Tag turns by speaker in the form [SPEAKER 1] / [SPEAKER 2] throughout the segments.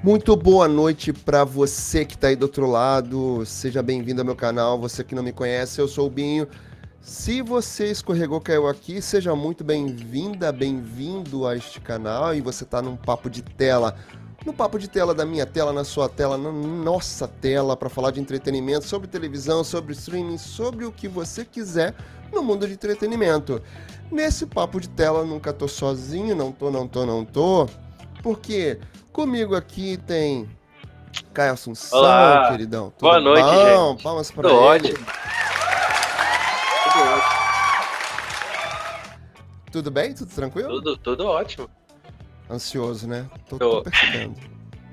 [SPEAKER 1] Muito boa noite para você que está aí do outro lado. Seja bem-vindo ao meu canal. Você que não me conhece, eu sou o Binho. Se você escorregou, caiu aqui, seja muito bem-vinda, bem-vindo a este canal. E você está num papo de tela, no papo de tela da minha tela, na sua tela, na nossa tela, para falar de entretenimento, sobre televisão, sobre streaming, sobre o que você quiser no mundo de entretenimento. Nesse papo de tela, nunca tô sozinho, não tô, não tô, não tô, porque Comigo aqui tem Caio Assunção, Olá. queridão.
[SPEAKER 2] Tudo Boa noite, bom?
[SPEAKER 1] gente. Palmas para ele. Ótimo.
[SPEAKER 2] Tudo ótimo.
[SPEAKER 1] Tudo bem? Tudo tranquilo?
[SPEAKER 2] Tudo, tudo ótimo.
[SPEAKER 1] Ansioso, né? Tô, tô percebendo.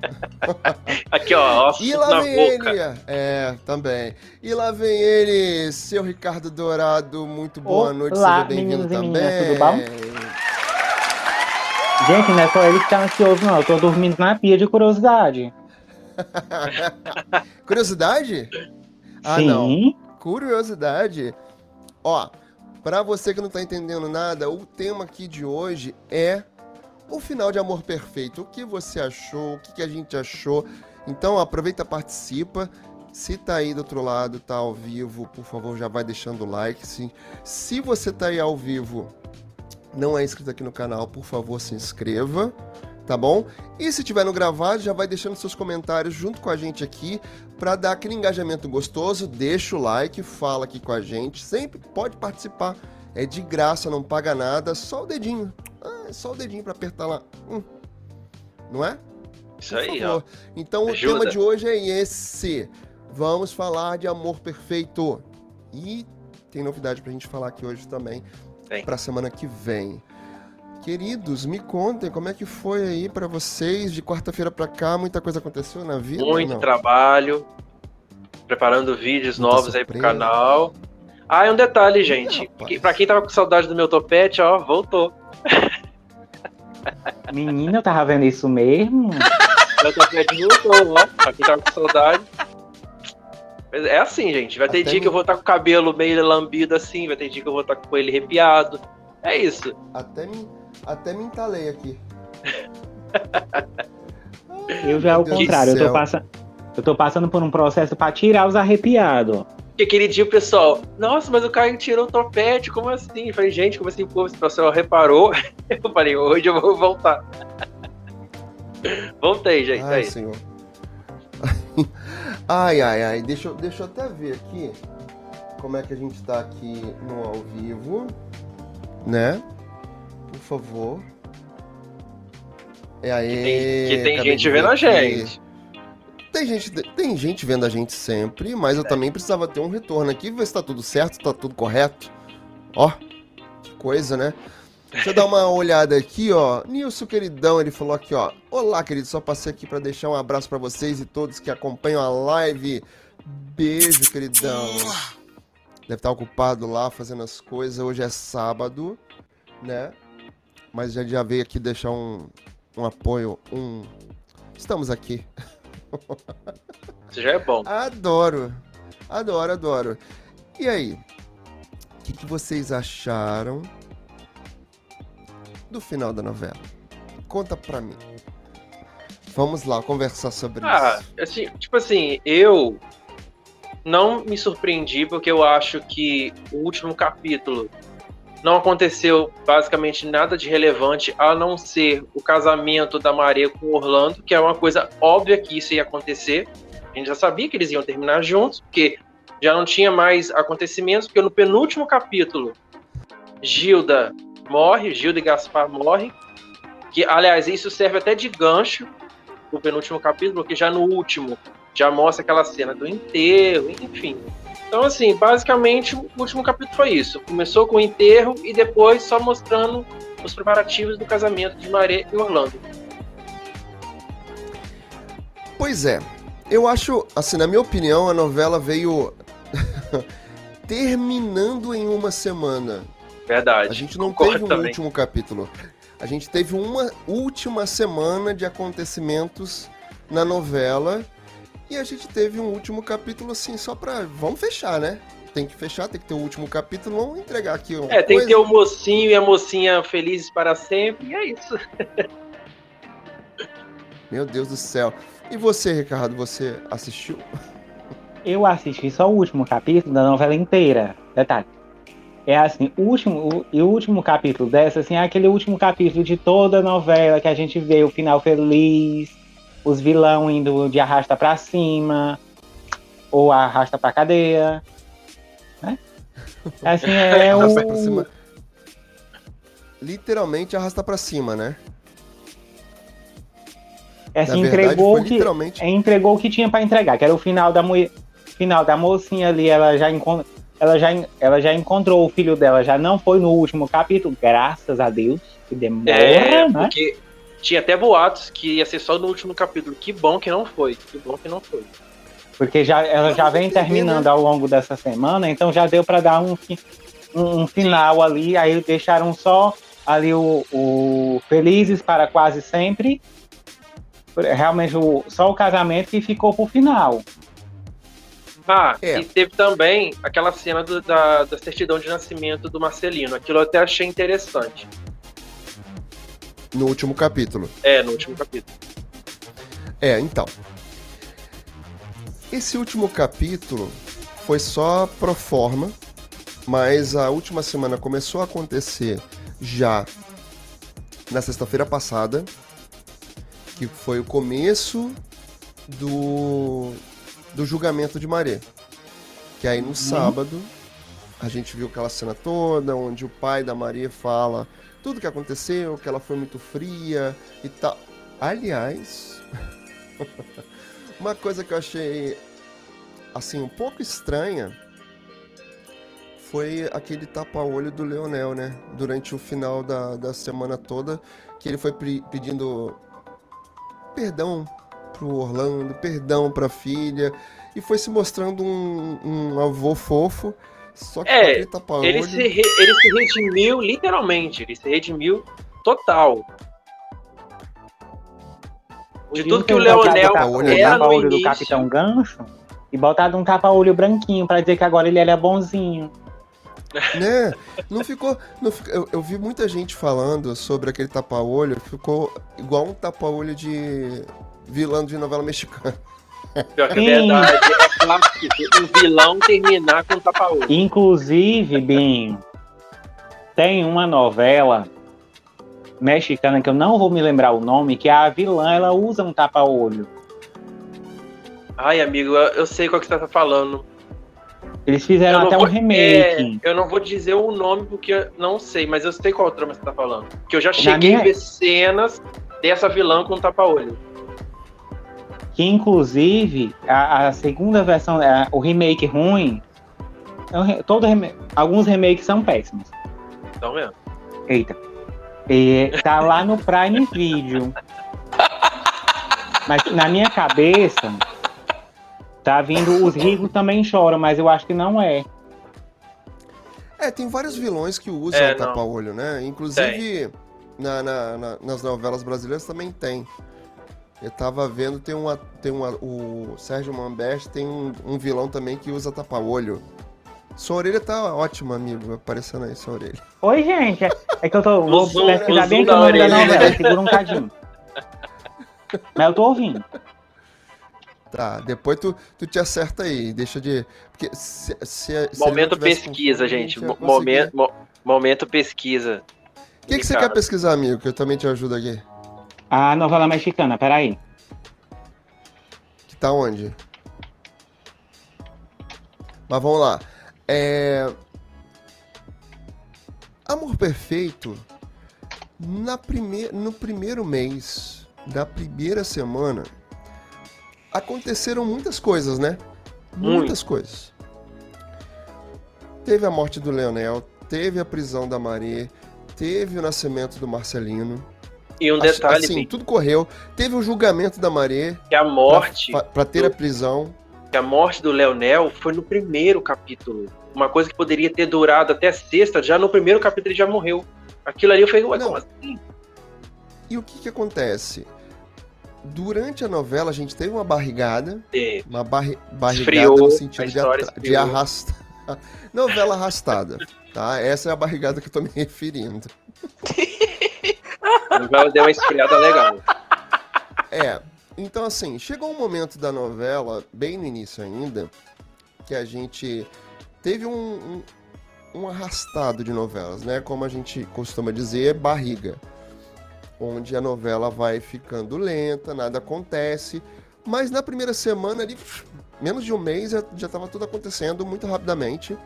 [SPEAKER 2] Aqui, ó, ossos
[SPEAKER 1] E lá vem ele, é, também. E lá vem ele, seu Ricardo Dourado, muito boa Olá, noite, seja bem-vindo também. Meninas, tudo bom?
[SPEAKER 3] Gente, não é só ele que tá ansioso, não. Eu tô dormindo na pia de curiosidade.
[SPEAKER 1] curiosidade? Ah, Sim. não. Curiosidade. Ó, para você que não tá entendendo nada, o tema aqui de hoje é o final de Amor Perfeito. O que você achou? O que, a gente achou? Então, aproveita, participa. Se tá aí do outro lado, tá ao vivo, por favor, já vai deixando o like. Sim. Se você tá aí ao vivo não é inscrito aqui no canal, por favor, se inscreva, tá bom? E se tiver no gravado, já vai deixando seus comentários junto com a gente aqui para dar aquele engajamento gostoso. Deixa o like, fala aqui com a gente, sempre pode participar. É de graça, não paga nada, só o dedinho. Ah, é só o dedinho para apertar lá. Hum. Não é?
[SPEAKER 2] Isso aí, ó.
[SPEAKER 1] Então Ajuda. o tema de hoje é esse. Vamos falar de amor perfeito. E tem novidade pra gente falar aqui hoje também para a semana que vem. Queridos, me contem como é que foi aí para vocês de quarta-feira para cá. Muita coisa aconteceu na vida?
[SPEAKER 2] Muito trabalho, preparando vídeos Muita novos surpresa. aí pro canal. Ah, e um detalhe, gente. Que, pra quem tava com saudade do meu topete, ó, voltou.
[SPEAKER 3] Menina, eu tava vendo isso mesmo.
[SPEAKER 2] meu topete voltou, ó. Pra quem tava com saudade. É assim, gente. Vai ter Até dia me... que eu vou estar com o cabelo meio lambido assim, vai ter dia que eu vou estar com ele arrepiado. É isso.
[SPEAKER 1] Até me, até me entalei aqui.
[SPEAKER 3] eu já é o contrário, eu tô, passando, eu tô passando por um processo para tirar os arrepiados.
[SPEAKER 2] Porque aquele dia o pessoal, nossa, mas o Caio tirou o topete, como assim? Eu falei, gente, como assim o povo, o pessoal reparou? Eu falei, hoje eu vou voltar. Voltei, gente.
[SPEAKER 1] Ai, aí. senhor. Ai, ai, ai. Deixa, deixa eu até ver aqui como é que a gente tá aqui no ao vivo. Né? Por favor.
[SPEAKER 2] É aí. Que tem, que tem gente vendo a gente.
[SPEAKER 1] Tem gente, tem gente vendo a gente sempre, mas eu é. também precisava ter um retorno aqui, ver se tá tudo certo, tá tudo correto. Ó, que coisa, né? Deixa eu dar uma olhada aqui, ó. Nilson, queridão, ele falou aqui, ó. Olá, querido, só passei aqui para deixar um abraço para vocês e todos que acompanham a live. Beijo, queridão. Deve estar ocupado lá fazendo as coisas. Hoje é sábado, né? Mas já, já veio aqui deixar um, um apoio, um... Estamos aqui.
[SPEAKER 2] Isso já é bom.
[SPEAKER 1] Adoro. Adoro, adoro. E aí? O que, que vocês acharam do final da novela? Conta pra mim. Vamos lá conversar sobre
[SPEAKER 2] ah, isso. Assim, tipo assim, eu não me surpreendi porque eu acho que o último capítulo não aconteceu basicamente nada de relevante a não ser o casamento da Maria com o Orlando, que é uma coisa óbvia que isso ia acontecer. A gente já sabia que eles iam terminar juntos, porque já não tinha mais acontecimentos, porque no penúltimo capítulo, Gilda morre, Gilda e Gaspar morrem. Que, aliás, isso serve até de gancho pro penúltimo capítulo, porque já no último já mostra aquela cena do enterro, enfim. Então, assim, basicamente o último capítulo foi isso. Começou com o enterro e depois só mostrando os preparativos do casamento de Maria e Orlando.
[SPEAKER 1] Pois é. Eu acho, assim, na minha opinião, a novela veio terminando em uma semana.
[SPEAKER 2] Verdade.
[SPEAKER 1] A gente não teve um também. último capítulo. A gente teve uma última semana de acontecimentos na novela. E a gente teve um último capítulo assim, só pra. Vamos fechar, né? Tem que fechar, tem que ter o um último capítulo. Vamos entregar aqui.
[SPEAKER 2] Uma é, tem coisa. que ter o mocinho e a mocinha felizes para sempre. E é isso.
[SPEAKER 1] Meu Deus do céu. E você, Ricardo, você assistiu?
[SPEAKER 3] Eu assisti só o último capítulo da novela inteira. Detalhe. É assim, o último, o, o último capítulo dessa, assim, é aquele último capítulo de toda a novela que a gente vê o final feliz, os vilão indo de arrasta para cima, ou arrasta pra cadeia. Né? Assim, é o.
[SPEAKER 1] Literalmente arrasta para cima, né?
[SPEAKER 3] É assim, verdade, entregou, que, literalmente... entregou o que tinha para entregar, que era o final da, final da mocinha ali, ela já encontrou ela já, ela já encontrou o filho dela, já não foi no último capítulo, graças a Deus, que demora, é, né?
[SPEAKER 2] Porque tinha até boatos que ia ser só no último capítulo. Que bom que não foi, que bom que não foi.
[SPEAKER 3] Porque já, ela já vem terminando ao longo dessa semana, então já deu para dar um, um, um, final ali, aí deixaram só ali o, o Felizes para quase sempre. Realmente o, só o casamento que ficou pro final.
[SPEAKER 2] Ah, é. e teve também aquela cena do, da, da certidão de nascimento do Marcelino. Aquilo eu até achei interessante.
[SPEAKER 1] No último capítulo.
[SPEAKER 2] É, no último capítulo.
[SPEAKER 1] É, então. Esse último capítulo foi só pro forma, mas a última semana começou a acontecer já na sexta-feira passada, que foi o começo do do julgamento de Maré. Que aí no uhum. sábado a gente viu aquela cena toda onde o pai da Maria fala tudo que aconteceu, que ela foi muito fria e tal. Aliás, uma coisa que eu achei assim um pouco estranha foi aquele tapa-olho do Leonel, né? Durante o final da, da semana toda, que ele foi pedindo perdão pro Orlando, perdão pra filha, e foi se mostrando um, um avô fofo. Só que
[SPEAKER 2] é, ele, ele, se re, ele se redimiu literalmente, ele se redimiu total. De tudo que o Leonel
[SPEAKER 3] era no início. do Capitão Gancho e botado um tapa-olho branquinho para dizer que agora ele é bonzinho.
[SPEAKER 1] Né? Não ficou. Não, eu, eu, vi muita gente falando sobre aquele tapa-olho, ficou igual um tapa-olho de vilão de novela mexicana.
[SPEAKER 2] Pior que é verdade. É clássico um vilão terminar com tapa-olho.
[SPEAKER 3] Inclusive, Binho, tem uma novela mexicana que eu não vou me lembrar o nome, que a vilã ela usa um tapa-olho.
[SPEAKER 2] Ai, amigo, eu sei qual que você tá falando.
[SPEAKER 3] Eles fizeram até vou, um remake.
[SPEAKER 2] É, eu não vou dizer o nome porque eu não sei, mas eu sei qual trama você tá falando. Que eu já cheguei minha... a ver cenas dessa vilã com tapa-olho
[SPEAKER 3] que inclusive a, a segunda versão, a, o remake ruim, é todo alguns remakes são péssimos.
[SPEAKER 2] Então mesmo.
[SPEAKER 3] Eita. E, tá lá no Prime Video. Mas na minha cabeça, tá vindo Os Ricos Também Choram, mas eu acho que não é.
[SPEAKER 1] É, tem vários vilões que usam é, tapa-olho, né? Inclusive na, na, na, nas novelas brasileiras também tem. Eu tava vendo, tem uma. Tem uma o Sérgio Mambest tem um, um vilão também que usa tapa-olho. Sua orelha tá ótima, amigo, aparecendo aí sua orelha.
[SPEAKER 3] Oi, gente. É que eu tô. Vou pesquisar bem aqui o nome da novela, segura um cadinho. Mas eu tô ouvindo.
[SPEAKER 1] Tá, depois tu, tu te acerta aí, deixa de. Porque se, se,
[SPEAKER 2] se momento pesquisa, gente. Momento, momento pesquisa.
[SPEAKER 1] O que, que você quer pesquisar, amigo? Que eu também te ajudo aqui.
[SPEAKER 3] A novela mexicana, peraí.
[SPEAKER 1] Que tá onde? Mas vamos lá. É... Amor Perfeito, na prime... no primeiro mês da primeira semana, aconteceram muitas coisas, né? Muitas Muito. coisas. Teve a morte do Leonel, teve a prisão da Maria, teve o nascimento do Marcelino
[SPEAKER 2] e um detalhe.
[SPEAKER 1] Assim, tudo correu. Teve o julgamento da Maré.
[SPEAKER 2] Que a morte.
[SPEAKER 1] para ter do, a prisão.
[SPEAKER 2] Que a morte do Leonel foi no primeiro capítulo. Uma coisa que poderia ter durado até sexta, já no primeiro capítulo ele já morreu. Aquilo ali eu falei, ué, como assim?
[SPEAKER 1] E o que que acontece? Durante a novela a gente teve uma barrigada. É. Uma barri barrigada esfriou, no sentido de, de arrastar. novela arrastada, tá? Essa é a barrigada que eu tô me referindo.
[SPEAKER 2] Novela deu uma esfriada legal.
[SPEAKER 1] É, então assim, chegou um momento da novela, bem no início ainda, que a gente teve um, um, um arrastado de novelas, né? Como a gente costuma dizer, barriga. Onde a novela vai ficando lenta, nada acontece. Mas na primeira semana ali, menos de um mês, já estava tudo acontecendo muito rapidamente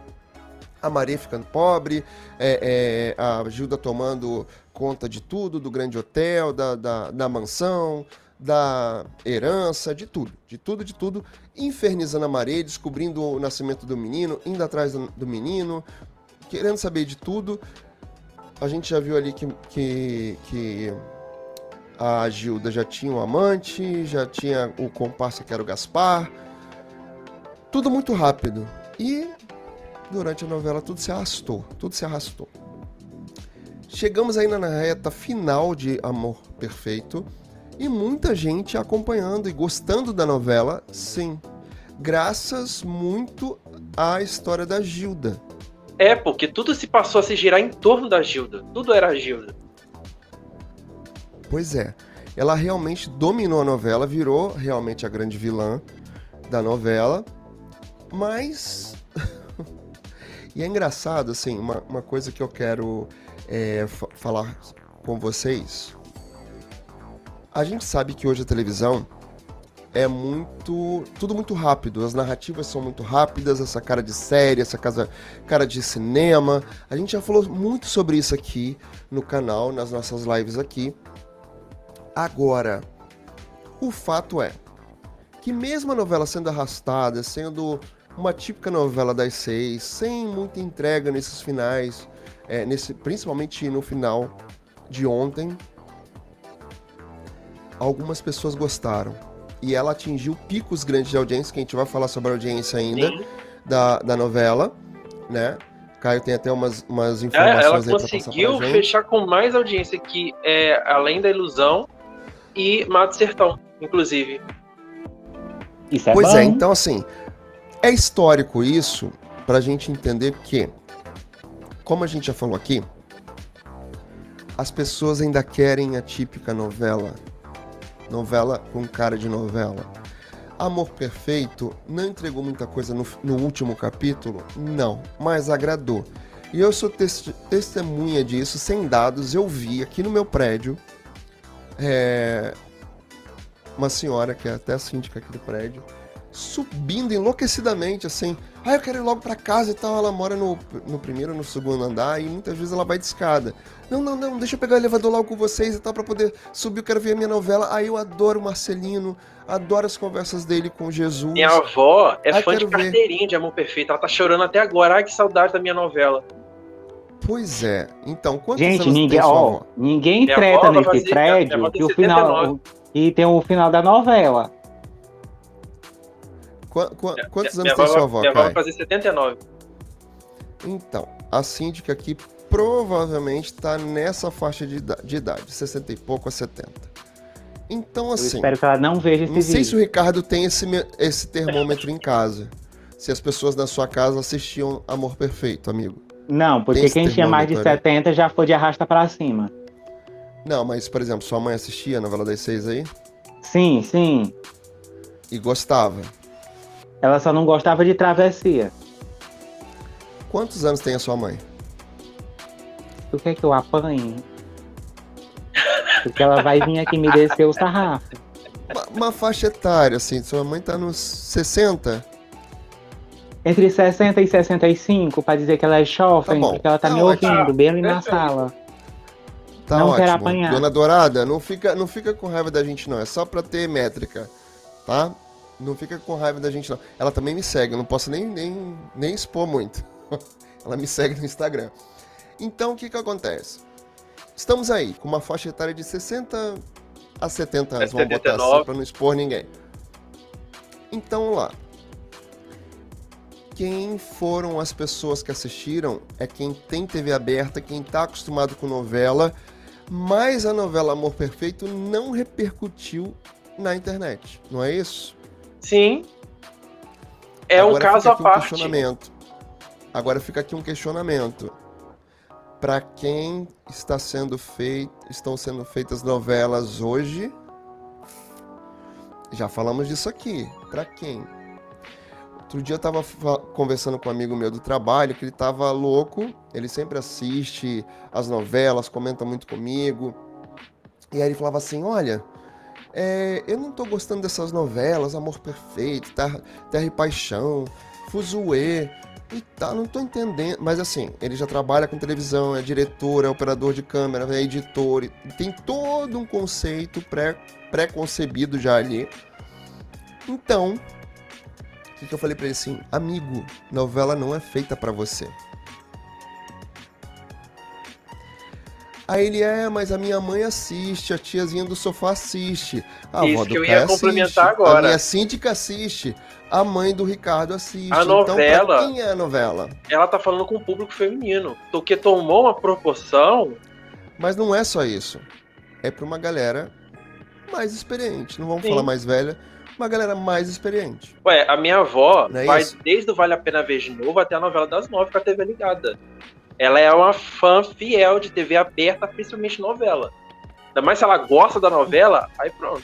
[SPEAKER 1] a Maria ficando pobre, é, é, a Gilda tomando conta de tudo, do grande hotel, da, da, da, mansão, da herança, de tudo, de tudo, de tudo, infernizando a Maria, descobrindo o nascimento do menino, indo atrás do, menino, querendo saber de tudo. A gente já viu ali que, que, que a Gilda já tinha um amante, já tinha o comparsa que era o Gaspar. Tudo muito rápido. E durante a novela tudo se arrastou, tudo se arrastou. Chegamos ainda na reta final de Amor Perfeito e muita gente acompanhando e gostando da novela, sim, graças muito à história da Gilda.
[SPEAKER 2] É, porque tudo se passou a se girar em torno da Gilda, tudo era a Gilda.
[SPEAKER 1] Pois é, ela realmente dominou a novela, virou realmente a grande vilã da novela, mas e é engraçado, assim, uma, uma coisa que eu quero é, falar com vocês. A gente sabe que hoje a televisão é muito. tudo muito rápido. As narrativas são muito rápidas, essa cara de série, essa casa, cara de cinema. A gente já falou muito sobre isso aqui no canal, nas nossas lives aqui. Agora, o fato é que mesmo a novela sendo arrastada, sendo uma típica novela das seis, sem muita entrega nesses finais, é, nesse, principalmente no final de ontem. Algumas pessoas gostaram. E ela atingiu picos grandes de audiência, que a gente vai falar sobre a audiência ainda da, da novela, né? Caio tem até umas, umas informações
[SPEAKER 2] é, ela conseguiu fechar com mais audiência que é Além da Ilusão e Mato Sertão, inclusive.
[SPEAKER 1] Isso é pois é, bom. é, então assim, é histórico isso para a gente entender que, como a gente já falou aqui, as pessoas ainda querem a típica novela. Novela com cara de novela. Amor Perfeito não entregou muita coisa no, no último capítulo? Não, mas agradou. E eu sou testemunha disso, sem dados, eu vi aqui no meu prédio é, uma senhora que é até a síndica aqui do prédio subindo enlouquecidamente, assim. Ah, eu quero ir logo para casa e tal. Ela mora no, no primeiro, no segundo andar e muitas vezes ela vai de escada. Não, não, não, deixa eu pegar o elevador logo com vocês e tal para poder subir. Eu quero ver a minha novela. Aí eu adoro o Marcelino, adoro as conversas dele com Jesus.
[SPEAKER 2] Minha avó é Ai, fã de carteirinha ver. de Amor Perfeito. Ela tá chorando até agora. Ai, que saudade da minha novela.
[SPEAKER 1] Pois é. Então, quantos
[SPEAKER 3] Gente, anos ninguém, ó, ninguém treta nesse prédio que o final e tem o final da novela.
[SPEAKER 1] Qu qu quantos minha, anos minha tem sua avó,
[SPEAKER 2] Minha avó vai fazer 79.
[SPEAKER 1] Então, a síndica aqui provavelmente está nessa faixa de, de idade, 60 e pouco a 70. Então, assim. Eu
[SPEAKER 3] espero que ela não veja esse
[SPEAKER 1] Não vídeo. sei se o Ricardo tem esse, esse termômetro em casa. Se as pessoas na sua casa assistiam Amor Perfeito, amigo.
[SPEAKER 3] Não, porque quem tinha mais de 70 já foi de arrasta para cima.
[SPEAKER 1] Não, mas, por exemplo, sua mãe assistia a novela das seis aí?
[SPEAKER 3] Sim, sim.
[SPEAKER 1] E gostava?
[SPEAKER 3] Ela só não gostava de travessia.
[SPEAKER 1] Quantos anos tem a sua mãe?
[SPEAKER 3] Tu quer que eu apanhe? Porque ela vai vir aqui me descer o sarrafo.
[SPEAKER 1] Uma, uma faixa etária, assim, sua mãe tá nos 60?
[SPEAKER 3] Entre 60 e 65, pra dizer que ela é jovem, tá porque ela tá, tá me ótimo. ouvindo, bem ali na sala.
[SPEAKER 1] Tá não ótimo. quero apanhar. Dona Dourada, não fica, não fica com raiva da gente, não. É só pra ter métrica, tá? Não fica com raiva da gente, não. Ela também me segue, eu não posso nem, nem, nem expor muito. Ela me segue no Instagram. Então, o que que acontece? Estamos aí, com uma faixa etária de 60 a 70 anos, vamos botar assim, pra não expor ninguém. Então, lá. Quem foram as pessoas que assistiram é quem tem TV aberta, quem tá acostumado com novela, mas a novela Amor Perfeito não repercutiu na internet, não é isso?
[SPEAKER 2] Sim. É Agora um caso à um parte.
[SPEAKER 1] Questionamento. Agora fica aqui um questionamento. Para quem está sendo feito, estão sendo feitas novelas hoje, Já falamos disso aqui. Para quem? Outro dia eu tava conversando com um amigo meu do trabalho que ele tava louco. Ele sempre assiste as novelas, comenta muito comigo. E aí ele falava assim: Olha, é, eu não tô gostando dessas novelas, Amor Perfeito, Terra, Terra e Paixão, Fuzue e tá, não tô entendendo. Mas assim, ele já trabalha com televisão, é diretor, é operador de câmera, é editor, tem todo um conceito pré, pré-concebido já ali. Então, o que, que eu falei para ele assim? Amigo, novela não é feita para você. Aí ele é, mas a minha mãe assiste, a tiazinha do sofá assiste. A
[SPEAKER 2] Isso que eu ia complementar agora.
[SPEAKER 1] A minha síndica assiste. A mãe do Ricardo assiste.
[SPEAKER 2] A novela.
[SPEAKER 1] Então, quem é a novela?
[SPEAKER 2] Ela tá falando com o público feminino. Porque tomou uma proporção.
[SPEAKER 1] Mas não é só isso. É pra uma galera mais experiente. Não vamos Sim. falar mais velha. Uma galera mais experiente.
[SPEAKER 2] Ué, a minha avó é vai isso? desde o Vale a Pena Ver de Novo até a novela das nove com a TV ligada. Ela é uma fã fiel de TV aberta, principalmente novela. Ainda mais se ela gosta da novela, aí pronto.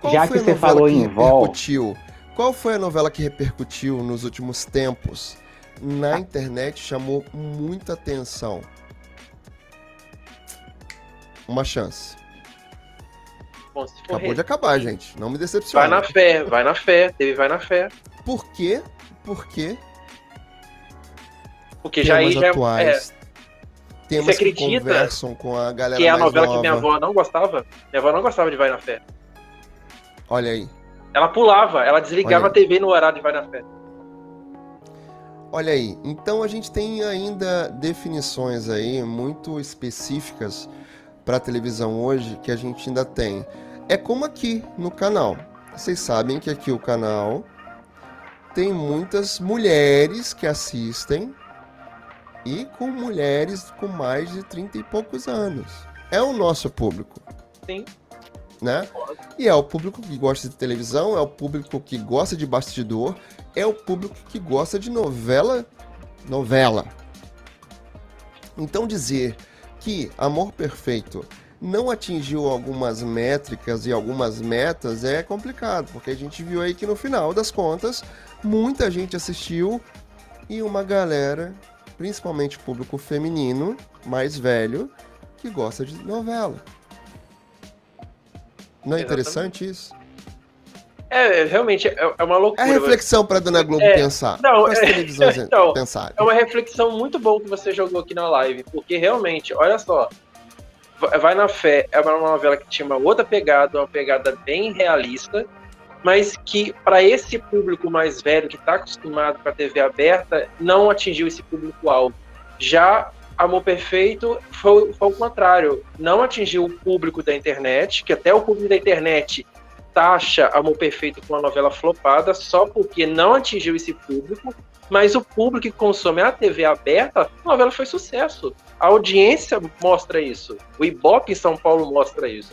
[SPEAKER 1] Qual Já que você falou em repercutiu? Qual foi a novela que repercutiu nos últimos tempos? Na internet chamou muita atenção. Uma chance. Bom, Acabou de acabar, gente. Não me decepcione.
[SPEAKER 2] Vai na fé, vai na fé. Teve vai na fé.
[SPEAKER 1] Por quê? Por quê?
[SPEAKER 2] Porque já aí já é-
[SPEAKER 1] atuais, é. Temas que conversam com a galera
[SPEAKER 2] Que é a novela
[SPEAKER 1] nova.
[SPEAKER 2] que minha avó não gostava. Minha avó não gostava de Vai na Fé.
[SPEAKER 1] Olha aí.
[SPEAKER 2] Ela pulava, ela desligava a TV no horário de Vai na Fé.
[SPEAKER 1] Olha aí, então a gente tem ainda definições aí muito específicas para televisão hoje que a gente ainda tem. É como aqui no canal. Vocês sabem que aqui o canal tem muitas mulheres que assistem e com mulheres com mais de 30 e poucos anos. É o nosso público.
[SPEAKER 2] Sim.
[SPEAKER 1] Né? E é o público que gosta de televisão, é o público que gosta de bastidor, é o público que gosta de novela, novela. Então dizer que Amor Perfeito não atingiu algumas métricas e algumas metas é complicado, porque a gente viu aí que no final das contas muita gente assistiu e uma galera principalmente público feminino, mais velho, que gosta de novela. Não é interessante isso?
[SPEAKER 2] É, realmente, é, é uma loucura.
[SPEAKER 1] É reflexão para Dona Globo é, pensar.
[SPEAKER 2] Não, televisões é, então, pensarem. É uma reflexão muito boa que você jogou aqui na live, porque realmente, olha só, Vai na Fé é uma novela que tinha uma outra pegada, uma pegada bem realista, mas que para esse público mais velho que está acostumado com a TV aberta não atingiu esse público-alvo. Já Amor Perfeito foi, foi o contrário, não atingiu o público da internet, que até o público da internet taxa Amor Perfeito com uma novela flopada só porque não atingiu esse público, mas o público que consome a TV aberta, a novela foi sucesso. A audiência mostra isso. O Ibope em São Paulo mostra isso.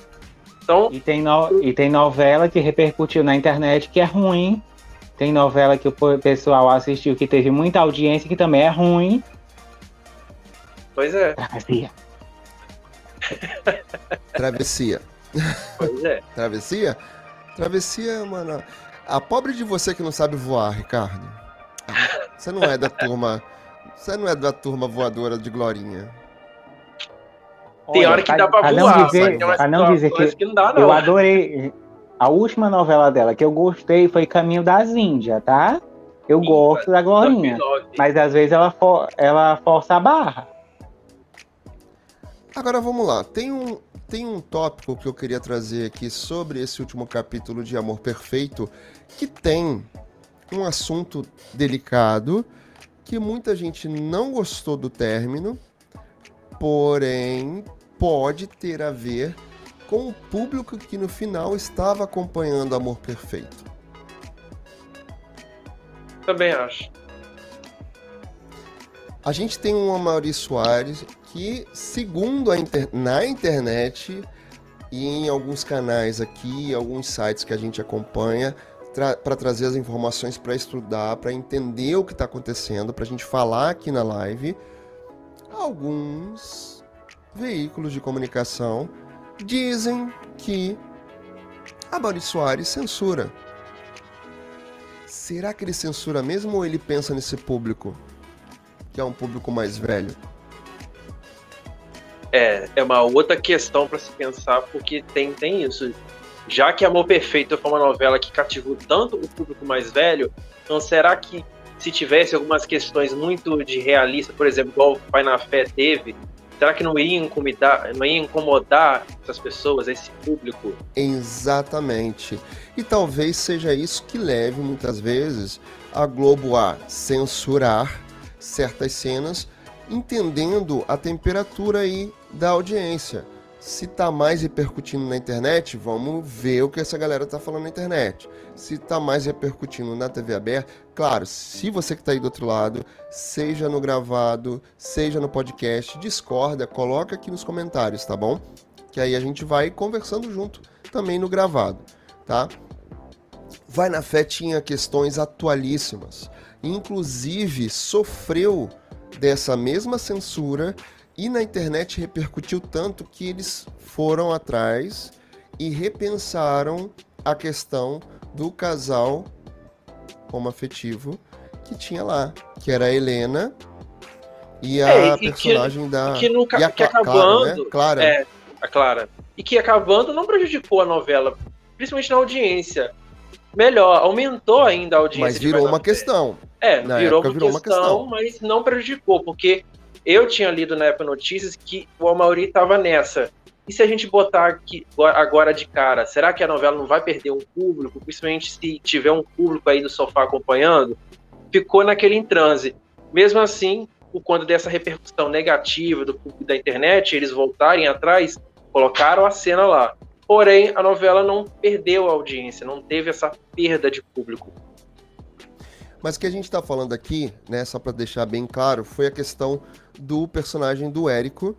[SPEAKER 3] Então, e, tem no, e tem novela que repercutiu na internet que é ruim. Tem novela que o pessoal assistiu que teve muita audiência que também é ruim.
[SPEAKER 2] Pois é.
[SPEAKER 3] Travessia.
[SPEAKER 1] Travessia.
[SPEAKER 2] Pois é.
[SPEAKER 1] Travessia? Travessia, mano. A pobre de você que não sabe voar, Ricardo. Ah, você não é da turma. Você não é da turma voadora de Glorinha.
[SPEAKER 2] Tem hora que dá pra, pra voar,
[SPEAKER 3] não dizer, pra não dizer que, que não dá, não. eu adorei. A última novela dela que eu gostei foi Caminho das Índias, tá? Eu Sim, gosto da Glorinha. Mas às vezes ela, for, ela força a barra.
[SPEAKER 1] Agora vamos lá. Tem um, tem um tópico que eu queria trazer aqui sobre esse último capítulo de Amor Perfeito que tem um assunto delicado que muita gente não gostou do término, porém pode ter a ver com o público que no final estava acompanhando Amor Perfeito.
[SPEAKER 2] Também acho.
[SPEAKER 1] A gente tem um Amaury Soares que, segundo inter... na internet e em alguns canais aqui, alguns sites que a gente acompanha, tra... para trazer as informações para estudar, para entender o que está acontecendo, para a gente falar aqui na live, alguns veículos de comunicação dizem que A Maurício Soares censura. Será que ele censura mesmo ou ele pensa nesse público? Que é um público mais velho?
[SPEAKER 2] É, é uma outra questão para se pensar, porque tem, tem isso. Já que Amor Perfeito foi uma novela que cativou tanto o público mais velho, então será que se tivesse algumas questões muito de realista, por exemplo, igual o Pai na Fé teve, será que não ia incomodar, não ia incomodar essas pessoas, esse público?
[SPEAKER 1] Exatamente. E talvez seja isso que leve muitas vezes a Globo a censurar certas cenas, entendendo a temperatura aí da audiência. Se tá mais repercutindo na internet, vamos ver o que essa galera tá falando na internet. Se tá mais repercutindo na TV aberta, claro, se você que tá aí do outro lado, seja no gravado, seja no podcast, discorda, coloca aqui nos comentários, tá bom? Que aí a gente vai conversando junto também no gravado, tá? Vai na Fé tinha questões atualíssimas. Inclusive, sofreu dessa mesma censura e na internet repercutiu tanto que eles foram atrás e repensaram a questão do casal homoafetivo que tinha lá, que era a Helena e a é, e personagem
[SPEAKER 2] que,
[SPEAKER 1] da.
[SPEAKER 2] Que, no,
[SPEAKER 1] e a
[SPEAKER 2] que acabando. Clara, né? Clara. É, a Clara. E que acabando não prejudicou a novela, principalmente na audiência. Melhor, aumentou ainda a audiência.
[SPEAKER 1] Mas virou uma questão.
[SPEAKER 2] É, virou, uma, virou questão, uma questão, mas não prejudicou, porque eu tinha lido na época notícias que o Amauri estava nessa. E se a gente botar aqui agora de cara, será que a novela não vai perder um público, principalmente se tiver um público aí do sofá acompanhando? Ficou naquele transe. Mesmo assim, quando dessa repercussão negativa do público da internet, eles voltarem atrás, colocaram a cena lá. Porém, a novela não perdeu a audiência, não teve essa perda de público.
[SPEAKER 1] Mas o que a gente está falando aqui, né, só para deixar bem claro, foi a questão do personagem do Érico,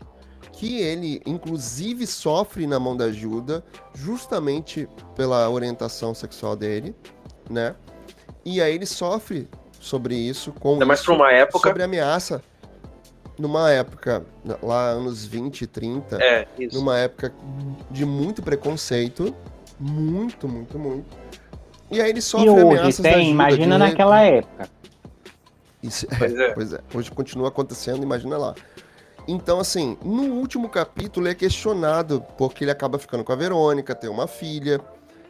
[SPEAKER 1] que ele inclusive sofre na mão da Juda, justamente pela orientação sexual dele, né? E aí ele sofre sobre isso com
[SPEAKER 2] Ainda mais uma época
[SPEAKER 1] sobre ameaça numa época lá anos 20, 30,
[SPEAKER 2] é, isso.
[SPEAKER 1] numa época de muito preconceito, muito, muito, muito. E aí ele sofre e
[SPEAKER 3] hoje ameaças tem, imagina naquela época.
[SPEAKER 1] Isso, pois, é, é. pois é. Hoje continua acontecendo, imagina lá. Então, assim, no último capítulo ele é questionado porque ele acaba ficando com a Verônica, tem uma filha,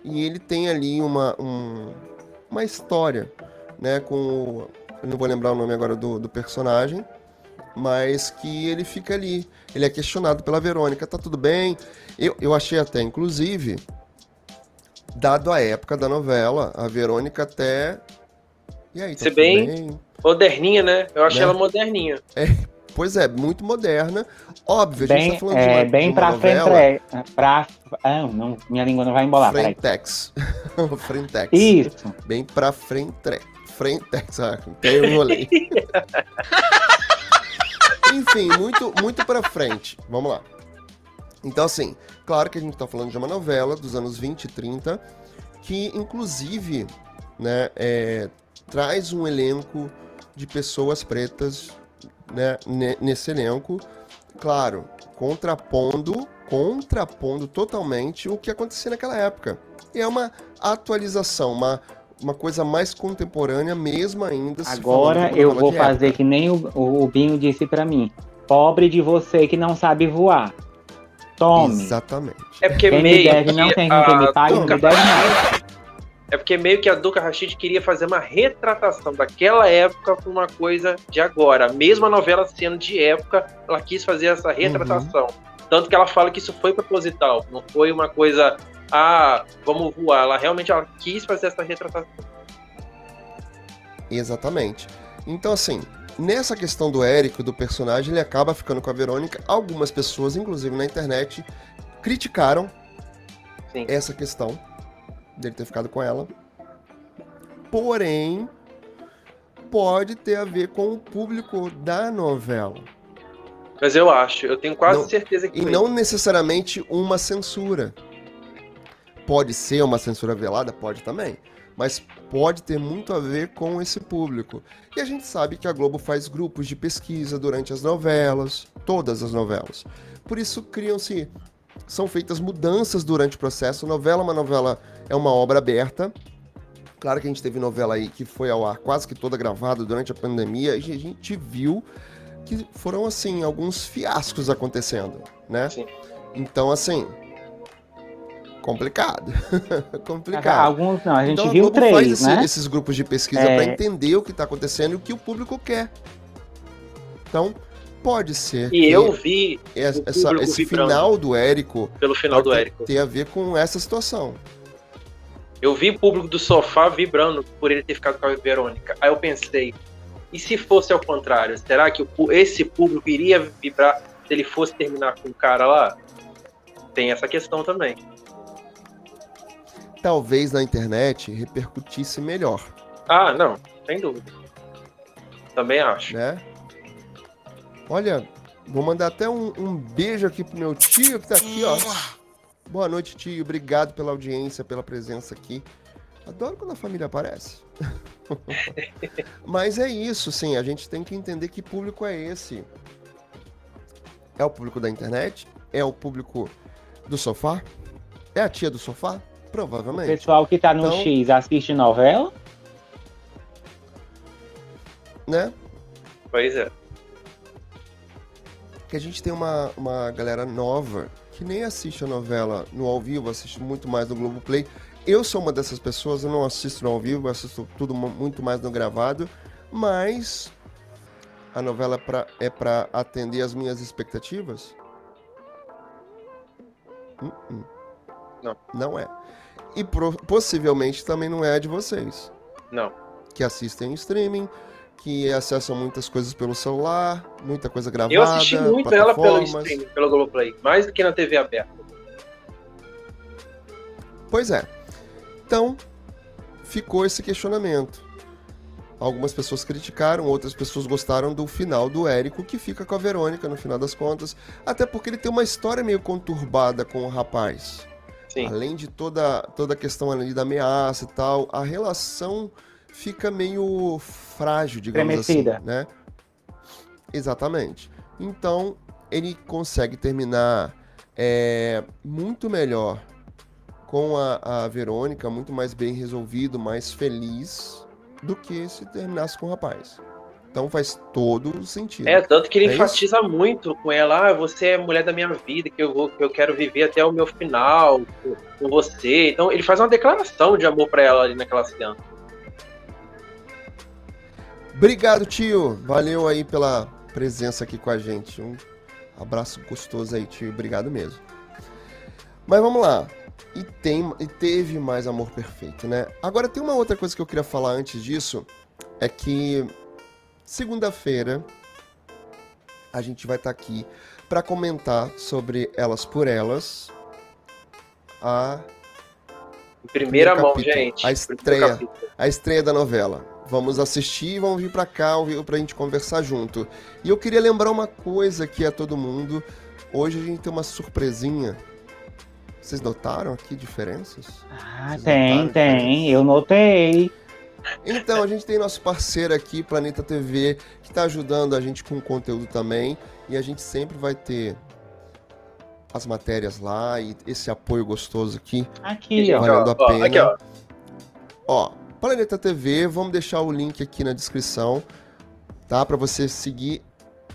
[SPEAKER 1] e ele tem ali uma, um, uma história, né, com. Eu não vou lembrar o nome agora do, do personagem, mas que ele fica ali. Ele é questionado pela Verônica, tá tudo bem? Eu, eu achei até, inclusive, dado a época da novela, a Verônica até.
[SPEAKER 2] E aí, tá Se bem, bem, moderninha, né? Eu achei né? ela moderninha.
[SPEAKER 1] É, pois é, muito moderna. Óbvio,
[SPEAKER 3] bem, a gente tá falando é, de uma, bem de uma pra frente. É, pra, ah, não, minha língua não vai embolar.
[SPEAKER 1] Frentex. Frentex.
[SPEAKER 3] Isso.
[SPEAKER 1] Bem pra frente. Frentex, ah, um rolê. Enfim, muito, muito pra frente. Vamos lá. Então, assim, claro que a gente está falando de uma novela dos anos 20 e 30, que inclusive né, é, traz um elenco de pessoas pretas né, nesse elenco, claro, contrapondo, contrapondo totalmente o que acontecia naquela época. E é uma atualização, uma, uma coisa mais contemporânea mesmo ainda.
[SPEAKER 3] Agora eu vou fazer época. que nem o, o, o Binho disse para mim. Pobre de você que não sabe voar. Tome.
[SPEAKER 1] Exatamente.
[SPEAKER 2] É porque Quem meio
[SPEAKER 3] me deve não tem quem me pague, não me deve nada.
[SPEAKER 2] É porque meio que a Duca Rashid queria fazer uma retratação daquela época com uma coisa de agora. Mesmo a novela sendo de época, ela quis fazer essa retratação. Uhum. Tanto que ela fala que isso foi proposital, não foi uma coisa, ah, vamos voar. Ela realmente ela quis fazer essa retratação.
[SPEAKER 1] Exatamente. Então, assim, Nessa questão do Érico, do personagem, ele acaba ficando com a Verônica. Algumas pessoas, inclusive na internet, criticaram Sim. essa questão dele ter ficado com ela. Porém, pode ter a ver com o público da novela.
[SPEAKER 2] Mas eu acho, eu tenho quase não, certeza que.
[SPEAKER 1] E não necessariamente uma censura. Pode ser uma censura velada? Pode também mas pode ter muito a ver com esse público. E a gente sabe que a Globo faz grupos de pesquisa durante as novelas, todas as novelas. Por isso criam-se são feitas mudanças durante o processo. A novela, uma novela é uma obra aberta. Claro que a gente teve novela aí que foi ao ar quase que toda gravada durante a pandemia e a gente viu que foram assim alguns fiascos acontecendo, né? Sim. Então assim, complicado. complicado.
[SPEAKER 3] Alguns não, a gente então, viu a três, faz
[SPEAKER 1] né? esses grupos de pesquisa é... para entender o que está acontecendo e o que o público quer. Então, pode ser.
[SPEAKER 2] E eu vi
[SPEAKER 1] essa, esse final do Érico.
[SPEAKER 2] Pelo final do Érico.
[SPEAKER 1] Ter a ver com essa situação.
[SPEAKER 2] Eu vi o público do sofá vibrando por ele ter ficado com a Verônica. Aí eu pensei, e se fosse ao contrário? Será que esse público iria vibrar se ele fosse terminar com o cara lá? Tem essa questão também.
[SPEAKER 1] Talvez na internet repercutisse melhor.
[SPEAKER 2] Ah, não, sem dúvida. Também acho.
[SPEAKER 1] Né? Olha, vou mandar até um, um beijo aqui pro meu tio que tá aqui, ó. Boa noite, tio. Obrigado pela audiência, pela presença aqui. Adoro quando a família aparece. Mas é isso, sim. A gente tem que entender que público é esse. É o público da internet? É o público do sofá? É a tia do sofá? Provavelmente.
[SPEAKER 3] O pessoal que tá no então, X assiste novela?
[SPEAKER 1] Né?
[SPEAKER 2] Pois é
[SPEAKER 1] que a gente tem uma, uma galera nova que nem assiste a novela no ao vivo, assiste muito mais no Globoplay. Eu sou uma dessas pessoas, eu não assisto no ao vivo, assisto tudo muito mais no gravado, mas a novela é pra, é para atender as minhas expectativas? Uh -uh. Não. Não é. E possivelmente também não é a de vocês.
[SPEAKER 2] Não.
[SPEAKER 1] Que assistem streaming, que acessam muitas coisas pelo celular, muita coisa gravada.
[SPEAKER 2] Eu assisti muito ela pelo streaming, pelo Globoplay, mais do que na TV aberta.
[SPEAKER 1] Pois é. Então, ficou esse questionamento. Algumas pessoas criticaram, outras pessoas gostaram do final do Érico, que fica com a Verônica no final das contas, até porque ele tem uma história meio conturbada com o rapaz. Sim. Além de toda, toda a questão ali da ameaça e tal, a relação fica meio frágil, digamos Tremecida. assim, né? Exatamente. Então, ele consegue terminar é, muito melhor com a, a Verônica, muito mais bem resolvido, mais feliz do que se terminasse com o rapaz. Então faz todo o sentido.
[SPEAKER 2] É, tanto que ele é enfatiza isso? muito com ela, ah, você é a mulher da minha vida, que eu, vou, que eu quero viver até o meu final com, com você. Então ele faz uma declaração de amor para ela ali naquela cena.
[SPEAKER 1] Obrigado, tio. Valeu aí pela presença aqui com a gente. Um abraço gostoso aí, tio. Obrigado mesmo. Mas vamos lá. E, tem, e teve mais amor perfeito, né? Agora tem uma outra coisa que eu queria falar antes disso. É que segunda-feira a gente vai estar tá aqui para comentar sobre Elas por Elas. A.
[SPEAKER 2] Em primeira mão, capítulo, gente.
[SPEAKER 1] A estreia, a estreia da novela. Vamos assistir e vamos vir para cá para a gente conversar junto. E eu queria lembrar uma coisa aqui a todo mundo. Hoje a gente tem uma surpresinha. Vocês notaram aqui diferenças?
[SPEAKER 3] Ah, Vocês tem, tem. Eu notei.
[SPEAKER 1] Então, a gente tem nosso parceiro aqui, Planeta TV, que está ajudando a gente com conteúdo também. E a gente sempre vai ter as matérias lá e esse apoio gostoso aqui.
[SPEAKER 3] Aqui,
[SPEAKER 1] ó. Valendo a pena. Ó, aqui, ó. ó, Planeta TV, vamos deixar o link aqui na descrição, tá? Para você seguir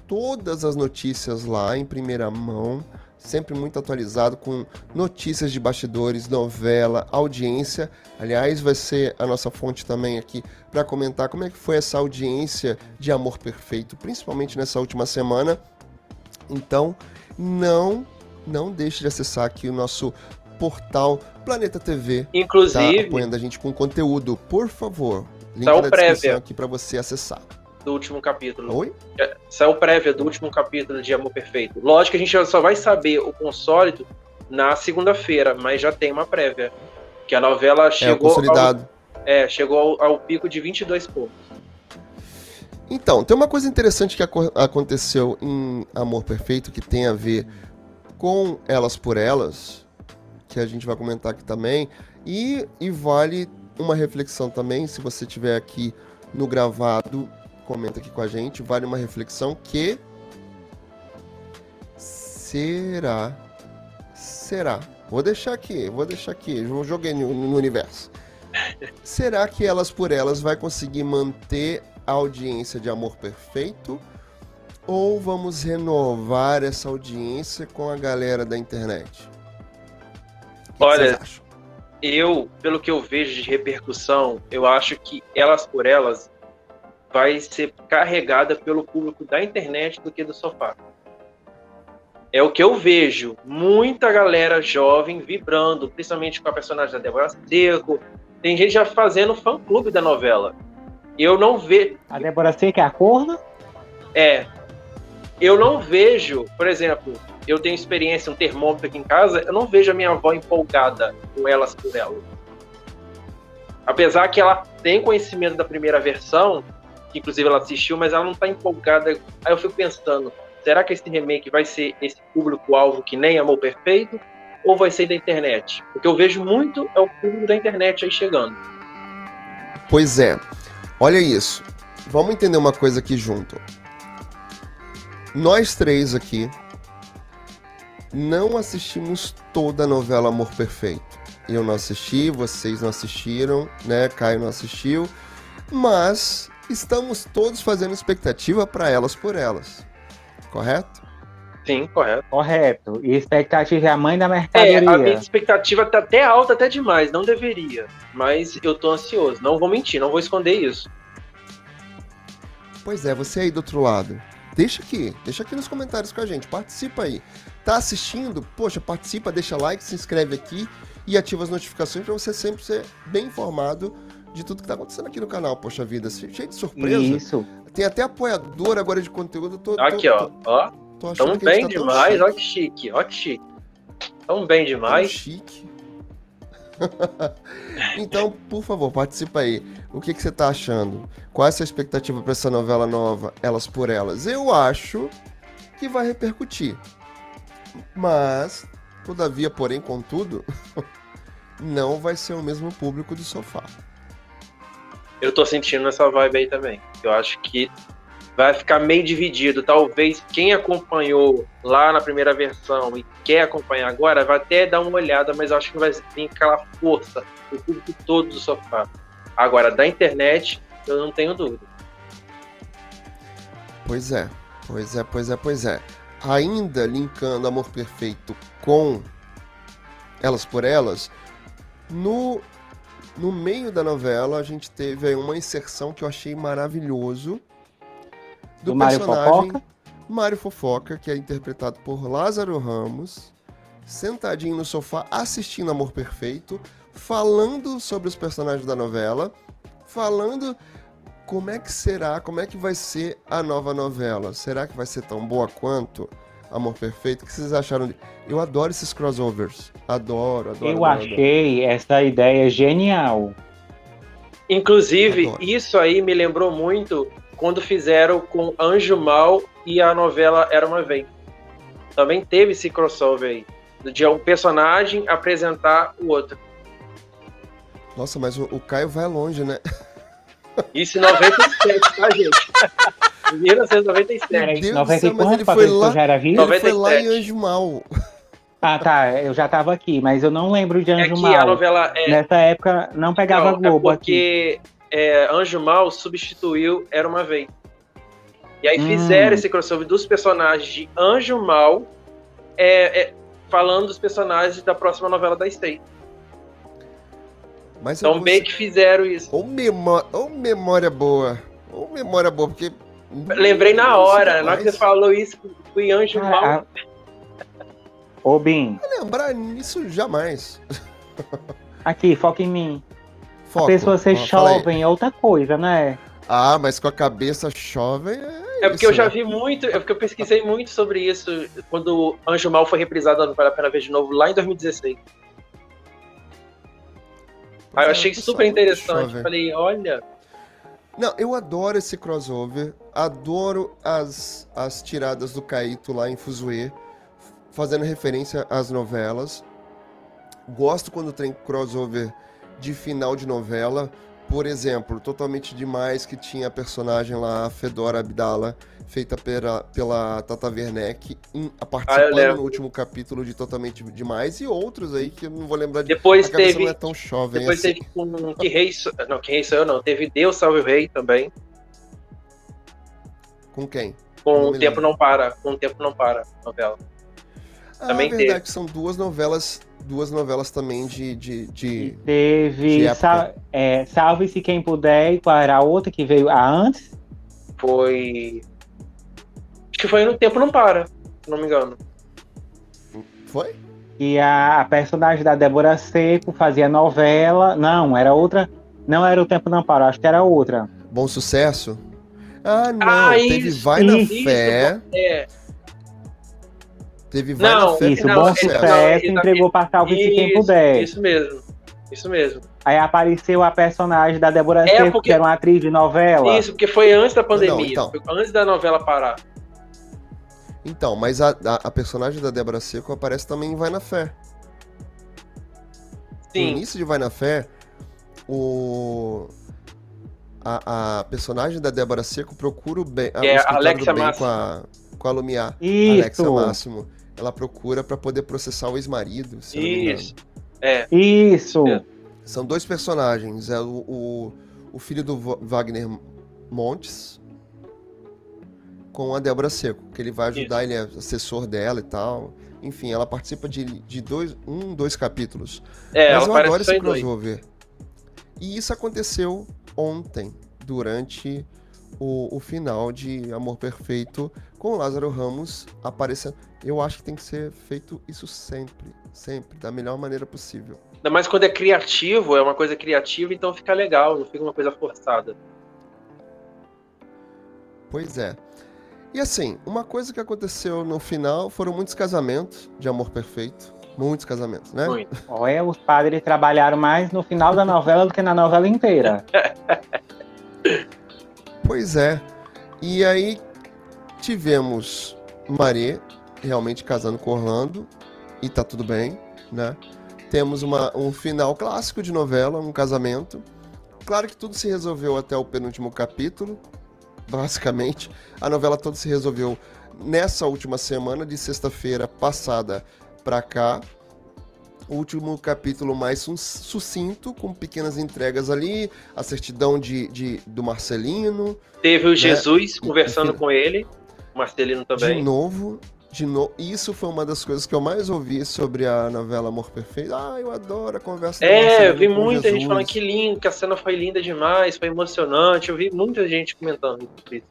[SPEAKER 1] todas as notícias lá em primeira mão, sempre muito atualizado com notícias de bastidores, novela, audiência. Aliás, vai ser a nossa fonte também aqui para comentar como é que foi essa audiência de Amor Perfeito, principalmente nessa última semana. Então, não não deixe de acessar aqui o nosso portal Planeta TV.
[SPEAKER 2] Inclusive.
[SPEAKER 1] Tá apoiando a gente com conteúdo, por favor. Link na descrição aqui para você acessar.
[SPEAKER 2] Do último capítulo.
[SPEAKER 1] Oi?
[SPEAKER 2] É, saiu prévia do último capítulo de Amor Perfeito. Lógico que a gente só vai saber o consólito na segunda-feira, mas já tem uma prévia. Que a novela chegou. É,
[SPEAKER 1] consolidado.
[SPEAKER 2] Ao, é, chegou ao, ao pico de 22 pontos.
[SPEAKER 1] Então, tem uma coisa interessante que aconteceu em Amor Perfeito que tem a ver com Elas por Elas, que a gente vai comentar aqui também. E, e vale uma reflexão também, se você tiver aqui no gravado, comenta aqui com a gente. Vale uma reflexão que será será? Vou deixar aqui, vou deixar aqui, joguei no, no universo. será que Elas por Elas vai conseguir manter a audiência de Amor Perfeito? Ou vamos renovar essa audiência com a galera da internet?
[SPEAKER 2] Que Olha, eu, pelo que eu vejo de repercussão, eu acho que Elas por Elas vai ser carregada pelo público da internet do que do sofá. É o que eu vejo. Muita galera jovem vibrando, principalmente com a personagem da Débora Seco. Tem gente já fazendo fã-clube da novela. Eu não vejo.
[SPEAKER 3] A Débora Seco é a corna?
[SPEAKER 2] É. Eu não vejo, por exemplo, eu tenho experiência, um termômetro aqui em casa, eu não vejo a minha avó empolgada com elas por ela. Apesar que ela tem conhecimento da primeira versão, que inclusive ela assistiu, mas ela não está empolgada. Aí eu fico pensando, será que esse remake vai ser esse público-alvo que nem Amor Perfeito? Ou vai ser da internet? Porque eu vejo muito é o público da internet aí chegando.
[SPEAKER 1] Pois é. Olha isso. Vamos entender uma coisa aqui junto. Nós três aqui não assistimos toda a novela Amor Perfeito. Eu não assisti, vocês não assistiram, né? Caio não assistiu. Mas estamos todos fazendo expectativa para elas por elas. Correto?
[SPEAKER 2] Sim, correto.
[SPEAKER 3] Correto. E expectativa é a mãe da mercadoria. É,
[SPEAKER 2] a minha expectativa tá até alta, até demais. Não deveria. Mas eu tô ansioso. Não vou mentir, não vou esconder isso.
[SPEAKER 1] Pois é, você aí do outro lado. Deixa aqui, deixa aqui nos comentários com a gente, participa aí. Tá assistindo? Poxa, participa, deixa like, se inscreve aqui e ativa as notificações para você sempre ser bem informado de tudo que tá acontecendo aqui no canal, poxa vida. Cheio de surpresa.
[SPEAKER 3] Isso.
[SPEAKER 1] Tem até apoiador agora de conteúdo.
[SPEAKER 2] Tô, aqui, tô, ó. Tô, ó. Tão bem tá demais, ó que chique, ó que chique. Tão bem demais. Tão
[SPEAKER 1] chique. então, por favor, participa aí. O que, que você tá achando? Qual é a sua expectativa para essa novela nova, Elas por Elas? Eu acho que vai repercutir. Mas, todavia, porém, contudo, não vai ser o mesmo público do sofá
[SPEAKER 2] eu tô sentindo essa vibe aí também. Eu acho que vai ficar meio dividido. Talvez quem acompanhou lá na primeira versão e quer acompanhar agora vai até dar uma olhada, mas eu acho que vai vir aquela força do público todo do sofá. Agora, da internet, eu não tenho dúvida.
[SPEAKER 1] Pois é, pois é, pois é, pois é. Ainda linkando Amor Perfeito com Elas por Elas, no no meio da novela, a gente teve aí uma inserção que eu achei maravilhoso do, do personagem Mário Mário Fofoca, que é interpretado por Lázaro Ramos, sentadinho no sofá assistindo Amor Perfeito, falando sobre os personagens da novela, falando como é que será, como é que vai ser a nova novela. Será que vai ser tão boa quanto? Amor Perfeito. O que vocês acharam? De... Eu adoro esses crossovers. Adoro, adoro.
[SPEAKER 3] Eu
[SPEAKER 1] adoro,
[SPEAKER 3] achei adoro. essa ideia genial.
[SPEAKER 2] Inclusive, adoro. isso aí me lembrou muito quando fizeram com Anjo Mal e a novela Era Uma Vez. Também teve esse crossover aí. De um personagem apresentar o outro.
[SPEAKER 1] Nossa, mas o, o Caio vai longe, né?
[SPEAKER 2] Isso em 97, tá, gente? 1997.
[SPEAKER 1] Deus 94, mas ele foi lá,
[SPEAKER 3] já era
[SPEAKER 1] vivo? Ele foi lá em Anjo Mal.
[SPEAKER 3] Ah, tá. Eu já tava aqui, mas eu não lembro de é Anjo é Mal. A
[SPEAKER 2] novela é...
[SPEAKER 3] Nessa época não pegava não, Globo
[SPEAKER 2] é porque aqui. É, Anjo Mal substituiu Era Uma Vez. E aí hum. fizeram esse crossover dos personagens de Anjo Mal é, é, falando dos personagens da próxima novela da Stay. Mas então bem que fizeram isso.
[SPEAKER 1] Ou, memó ou memória boa. Ou memória boa, porque
[SPEAKER 2] Lembrei na hora, na hora que você falou isso, fui anjo Cara, mal.
[SPEAKER 3] Ô, Bim.
[SPEAKER 1] Lembrar nisso jamais.
[SPEAKER 3] Aqui, foca em mim. Foco. A pessoa ser ah, jovem é outra coisa, né?
[SPEAKER 1] Ah, mas com a cabeça jovem
[SPEAKER 2] é. É porque isso, eu já né? vi muito, é porque eu pesquisei muito sobre isso quando Anjo Mal foi reprisado Vale a Pena Ver de novo, lá em 2016. Aí eu achei super interessante. Falei, olha,
[SPEAKER 1] não, eu adoro esse crossover. Adoro as, as tiradas do Caíto lá em Fuzue, fazendo referência às novelas. Gosto quando tem crossover de final de novela, Por exemplo, Totalmente Demais, que tinha a personagem lá, Fedora Abdala, feita pela, pela Tata Werneck, em, a participando ah, no último capítulo de Totalmente Demais, e outros aí que eu não vou lembrar de
[SPEAKER 2] Depois teve.
[SPEAKER 1] Não é tão jovem
[SPEAKER 2] depois assim. teve um Que Rei. Não, Que Rei sou eu, não. Teve Deus Salve o Rei também.
[SPEAKER 1] Com quem?
[SPEAKER 2] Com O Tempo Não Para. Com O Tempo Não Para, novela.
[SPEAKER 1] Ah, também é verdade, teve. são duas novelas duas novelas também de. de, de
[SPEAKER 3] teve de Sal, é, Salve-se Quem Puder, e qual era a outra que veio a antes?
[SPEAKER 2] Foi. Que foi No Tempo Não Para, se não me engano.
[SPEAKER 1] Foi?
[SPEAKER 3] E a, a personagem da Débora Seco fazia novela. Não, era outra. Não era O Tempo Não Para, acho que era outra.
[SPEAKER 1] Bom sucesso? Ah, não. Ah, teve isso, Vai na isso, Fé. É. Teve
[SPEAKER 3] Vai não, na Fé. Isso, não, Bom Sucesso entregou para Salve se quem puder.
[SPEAKER 2] Isso mesmo. Isso mesmo.
[SPEAKER 3] Aí apareceu a personagem da Débora é Seco, porque... que era uma atriz de novela.
[SPEAKER 2] Isso, porque foi antes da pandemia. Não, então... Antes da novela parar.
[SPEAKER 1] Então, mas a, a, a personagem da Débora Seco aparece também em Vai na Fé. Sim. No início de Vai na Fé, o a, a personagem da Débora Seco procura o bem,
[SPEAKER 2] é, a Alexia bem
[SPEAKER 1] com a, com a Lumiar. Isso. Alexia Máximo. Ela procura para poder processar o ex-marido.
[SPEAKER 2] Isso. É.
[SPEAKER 3] Isso.
[SPEAKER 1] É. São dois personagens. É o, o, o filho do Wagner Montes com a Débora Seco, que ele vai ajudar, Isso. ele é assessor dela e tal. Enfim, ela participa de, de dois, um, dois capítulos.
[SPEAKER 2] É, Mas eu adoro esse
[SPEAKER 1] crossover. E isso aconteceu ontem, durante o, o final de Amor Perfeito, com o Lázaro Ramos aparecendo. Eu acho que tem que ser feito isso sempre, sempre, da melhor maneira possível.
[SPEAKER 2] Ainda mais quando é criativo, é uma coisa criativa, então fica legal, não fica uma coisa forçada.
[SPEAKER 1] Pois é. E assim, uma coisa que aconteceu no final foram muitos casamentos de Amor Perfeito. Muitos casamentos, né? Muito.
[SPEAKER 3] Olha, os padres trabalharam mais no final da novela do que na novela inteira.
[SPEAKER 1] pois é. E aí tivemos Maré realmente casando com Orlando e tá tudo bem, né? Temos uma, um final clássico de novela, um casamento. Claro que tudo se resolveu até o penúltimo capítulo, basicamente. A novela toda se resolveu nessa última semana, de sexta-feira passada para cá. O último capítulo mais sucinto, com pequenas entregas ali, a certidão de, de do Marcelino.
[SPEAKER 2] Teve o né? Jesus conversando com ele, o Marcelino também.
[SPEAKER 1] De novo, de novo. Isso foi uma das coisas que eu mais ouvi sobre a novela Amor Perfeito. Ah, eu adoro a conversa
[SPEAKER 2] É, eu vi muita Jesus. gente falando que lindo, que a cena foi linda demais, foi emocionante. Eu vi muita gente comentando isso.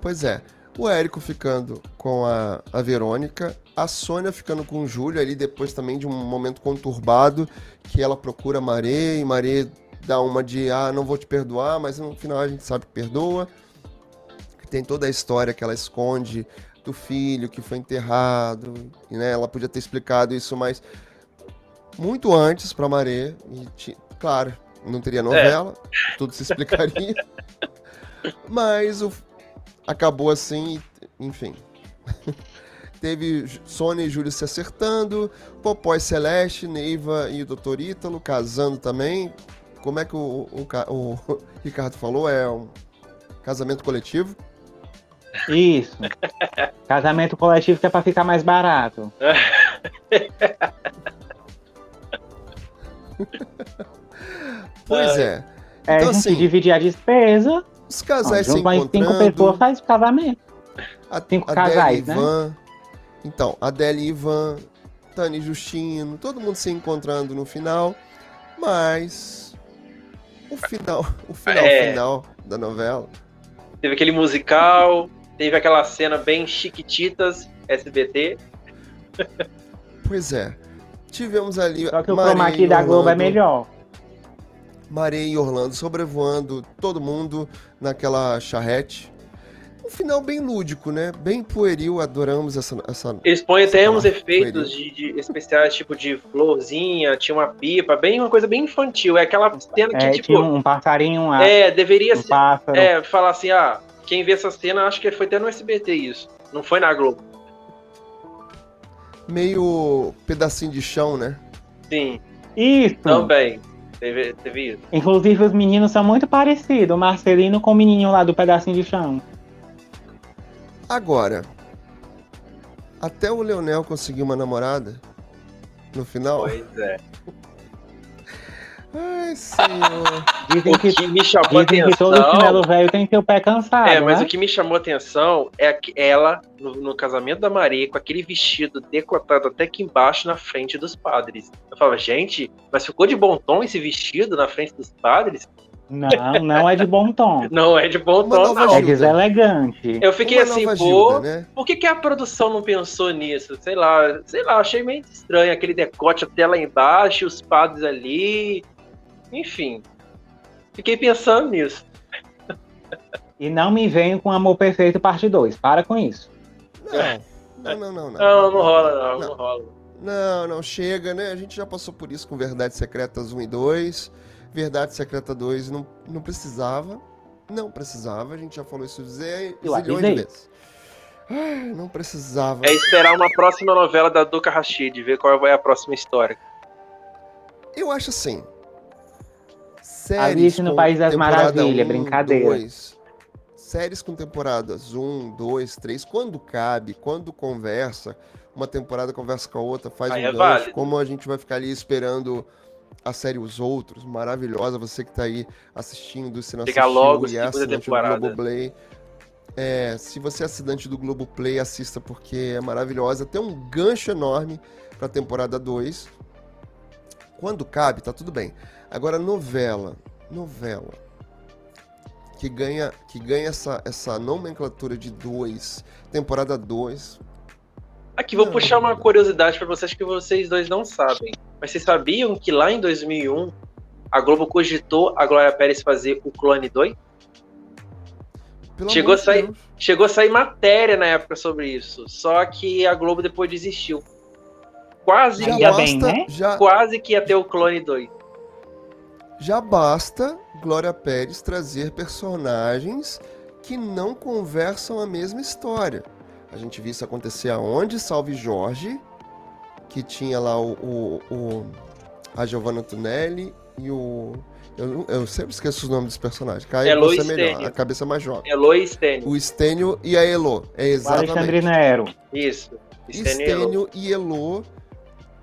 [SPEAKER 1] Pois é o Érico ficando com a, a Verônica, a Sônia ficando com o Júlio ali depois também de um momento conturbado, que ela procura Maré e Maré dá uma de ah, não vou te perdoar, mas no final a gente sabe que perdoa. Tem toda a história que ela esconde do filho que foi enterrado, e né, ela podia ter explicado isso mais muito antes para Maré e claro, não teria novela, é. tudo se explicaria. mas o, acabou assim, enfim. Teve Sônia e Júlio se acertando, Popó e Celeste, Neiva e o Dr. Ítalo casando também. Como é que o, o, o Ricardo falou? É um casamento coletivo?
[SPEAKER 3] Isso. Casamento coletivo que é pra ficar mais barato.
[SPEAKER 1] pois é.
[SPEAKER 3] É, então, a gente assim, dividir a despesa
[SPEAKER 1] os casais se encontrando.
[SPEAKER 3] Cinco pessoas faz casamento. A, cinco
[SPEAKER 1] a
[SPEAKER 3] casais, né?
[SPEAKER 1] Ivan, Então, Adele e Ivan, Tani e Justino, todo mundo se encontrando no final. Mas o final, o final é... final da novela.
[SPEAKER 2] Teve aquele musical, teve aquela cena bem chiquititas, SBT.
[SPEAKER 1] Pois é. Tivemos ali.
[SPEAKER 3] Só que o chroma aqui da Globo é melhor.
[SPEAKER 1] Maria e Orlando sobrevoando todo mundo naquela charrete. Um final bem lúdico, né? Bem pueril, adoramos essa. essa
[SPEAKER 2] Eles põem até uns efeitos de, de, especiais, tipo de florzinha, tinha uma pipa, bem uma coisa bem infantil. É aquela cena que,
[SPEAKER 3] é,
[SPEAKER 2] tipo.
[SPEAKER 3] Tinha um passarinho lá.
[SPEAKER 2] É, deveria um ser. Pássaro. É, falar assim, ah, quem vê essa cena, acho que foi até no SBT isso. Não foi na Globo.
[SPEAKER 1] Meio pedacinho de chão, né?
[SPEAKER 2] Sim.
[SPEAKER 3] Isso.
[SPEAKER 2] Também. Teve, teve isso.
[SPEAKER 3] Inclusive, os meninos são muito parecidos. O Marcelino com o menininho lá do pedacinho de chão.
[SPEAKER 1] Agora, até o Leonel conseguir uma namorada no final.
[SPEAKER 2] Pois é.
[SPEAKER 1] Ai, senhor.
[SPEAKER 3] Dizem
[SPEAKER 2] O
[SPEAKER 3] que,
[SPEAKER 2] que me chamou a
[SPEAKER 3] dizem que todo
[SPEAKER 2] atenção.
[SPEAKER 3] chinelo velho tem seu pé cansado.
[SPEAKER 2] É, mas
[SPEAKER 3] né?
[SPEAKER 2] o que me chamou a atenção é que ela, no, no casamento da Maria, com aquele vestido decotado até aqui embaixo na frente dos padres. Eu falava, gente, mas ficou de bom tom esse vestido na frente dos padres?
[SPEAKER 3] Não, não é de bom tom.
[SPEAKER 2] Não é de bom
[SPEAKER 1] Uma
[SPEAKER 2] tom, não.
[SPEAKER 3] É deselegante.
[SPEAKER 2] Eu fiquei
[SPEAKER 1] Uma
[SPEAKER 2] assim, pô,
[SPEAKER 1] Gilda, né?
[SPEAKER 2] por que, que a produção não pensou nisso? Sei lá, sei lá, achei meio estranho aquele decote até lá embaixo, os padres ali. Enfim. Fiquei pensando nisso.
[SPEAKER 3] E não me venham com Amor Perfeito Parte 2. Para com isso.
[SPEAKER 1] Não, não, não, não.
[SPEAKER 2] Não, não rola, não,
[SPEAKER 1] Não.
[SPEAKER 2] não rola.
[SPEAKER 1] Não, não, chega, né? A gente já passou por isso com Verdades Secretas 1 e 2. Verdade Secreta 2 não, não precisava. Não precisava, a gente já falou isso zé-
[SPEAKER 3] Eu
[SPEAKER 1] zilhões de vezes. Ai, não precisava.
[SPEAKER 2] É esperar uma próxima novela da Duca Rashid, ver qual vai a próxima história.
[SPEAKER 1] Eu acho assim. Séries
[SPEAKER 3] Alice no
[SPEAKER 1] com
[SPEAKER 3] País das Maravilhas,
[SPEAKER 1] um,
[SPEAKER 3] brincadeira.
[SPEAKER 1] dois, séries com temporadas 1, 2, 3, quando cabe, quando conversa, uma temporada conversa com a outra, faz
[SPEAKER 2] Aí
[SPEAKER 1] um
[SPEAKER 2] é
[SPEAKER 1] gancho,
[SPEAKER 2] válido.
[SPEAKER 1] como a gente vai ficar ali esperando a série Os Outros, maravilhosa, você que tá aí assistindo, se não
[SPEAKER 2] Chegar
[SPEAKER 1] assistiu
[SPEAKER 2] logo,
[SPEAKER 1] e é
[SPEAKER 2] segunda
[SPEAKER 1] assinante do. Globoplay. É, se você é assinante do Globoplay, assista porque é maravilhosa. Tem um gancho enorme pra temporada 2. Quando cabe, tá tudo bem. Agora, novela. Novela. Que ganha, que ganha essa, essa nomenclatura de 2, temporada 2.
[SPEAKER 2] Aqui, vou
[SPEAKER 1] Não.
[SPEAKER 2] puxar uma curiosidade pra vocês que vocês dois não sabem. Mas vocês sabiam que lá em 2001 a Globo cogitou a Glória Pérez fazer o Clone 2?
[SPEAKER 1] Pelo
[SPEAKER 2] Chegou a sair-
[SPEAKER 1] Deus.
[SPEAKER 2] Chegou a sair matéria na época sobre isso. Só que a Globo depois desistiu. Quase,
[SPEAKER 1] Já
[SPEAKER 2] ia,
[SPEAKER 3] bem, né?
[SPEAKER 1] já,
[SPEAKER 2] quase que ia ter o Clone 2.
[SPEAKER 1] Já basta Glória Pérez trazer personagens que não conversam a mesma história. A gente viu isso acontecer aonde? Salve Jorge, que tinha lá o, o- o- a Giovanna Tunelli e o. Eu, eu sempre esqueço os nomes dos personagens. Caio,
[SPEAKER 2] Elo
[SPEAKER 1] você é melhor,
[SPEAKER 2] Stênio.
[SPEAKER 1] a cabeça mais jovem.
[SPEAKER 2] Eloy e Stênio.
[SPEAKER 1] O Stênio e a Elo. É exatamente.
[SPEAKER 3] Nero.
[SPEAKER 2] Isso. Stênio e Elo.
[SPEAKER 1] Stênio e Elo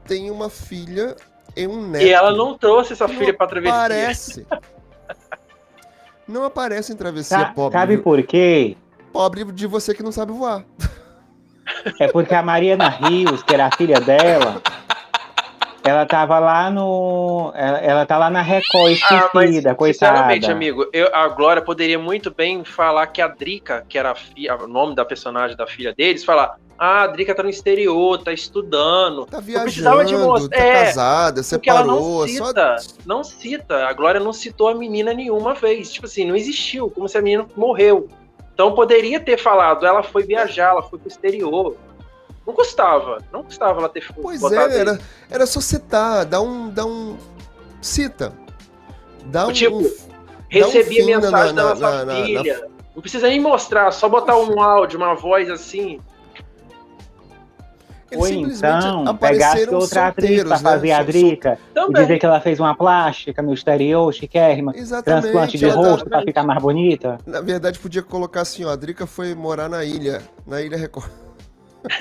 [SPEAKER 1] têm uma filha e um neto.
[SPEAKER 2] E ela não trouxe essa
[SPEAKER 1] Não
[SPEAKER 2] filha pra travessia.
[SPEAKER 1] Aparece. Não aparece em travessia
[SPEAKER 3] Sa-
[SPEAKER 1] pobre.
[SPEAKER 3] Sabe por quê?
[SPEAKER 1] Pobre de você que não sabe voar.
[SPEAKER 3] É porque a Mariana Rios, que era a filha dela, ela tava lá no. Ela, ela tá lá na Record
[SPEAKER 2] Ah, mas,
[SPEAKER 3] esquecida, coitada.
[SPEAKER 2] sinceramente, amigo, eu, a Glória poderia muito bem falar que a Drica, que era a fi- o nome da personagem da filha deles, falar: Ah, a Drica tá no exterior, tá estudando.
[SPEAKER 1] Tá
[SPEAKER 2] precisava de
[SPEAKER 1] viajando,
[SPEAKER 2] mostrar-
[SPEAKER 1] tá
[SPEAKER 2] é,
[SPEAKER 1] casada,
[SPEAKER 2] Porque ela
[SPEAKER 1] separou.
[SPEAKER 2] não
[SPEAKER 1] Só...
[SPEAKER 2] cita, não cita. A Glória não citou a menina nenhuma vez. Tipo assim, não existiu, como se a menina morreu. Então poderia ter falado, ela foi viajar, ela foi pro exterior. Não custava, não custava ela ter
[SPEAKER 1] Pois é, era, era só citar, dá um. Dá um... Cita. Dá um.
[SPEAKER 2] Tipo,
[SPEAKER 1] um-
[SPEAKER 2] Recebia
[SPEAKER 1] fim na-
[SPEAKER 2] mensagem
[SPEAKER 1] na-
[SPEAKER 2] da nossa
[SPEAKER 1] na- na-
[SPEAKER 2] filha. Não precisa nem mostrar, só botar um áudio, uma voz assim.
[SPEAKER 1] Eles
[SPEAKER 3] Ou
[SPEAKER 1] simplesmente
[SPEAKER 3] então, pegasse outra atriz pra
[SPEAKER 1] né?
[SPEAKER 3] fazer a
[SPEAKER 1] Sol-
[SPEAKER 3] Drica e dizer que ela fez uma plástica no exterior, chiquérrima,
[SPEAKER 1] Exatamente.
[SPEAKER 3] transplante de
[SPEAKER 1] ela tá-
[SPEAKER 3] rosto pra ficar mais bonita.
[SPEAKER 1] Na verdade, podia colocar assim, ó, a Drica foi morar na ilha, na Ilha Record.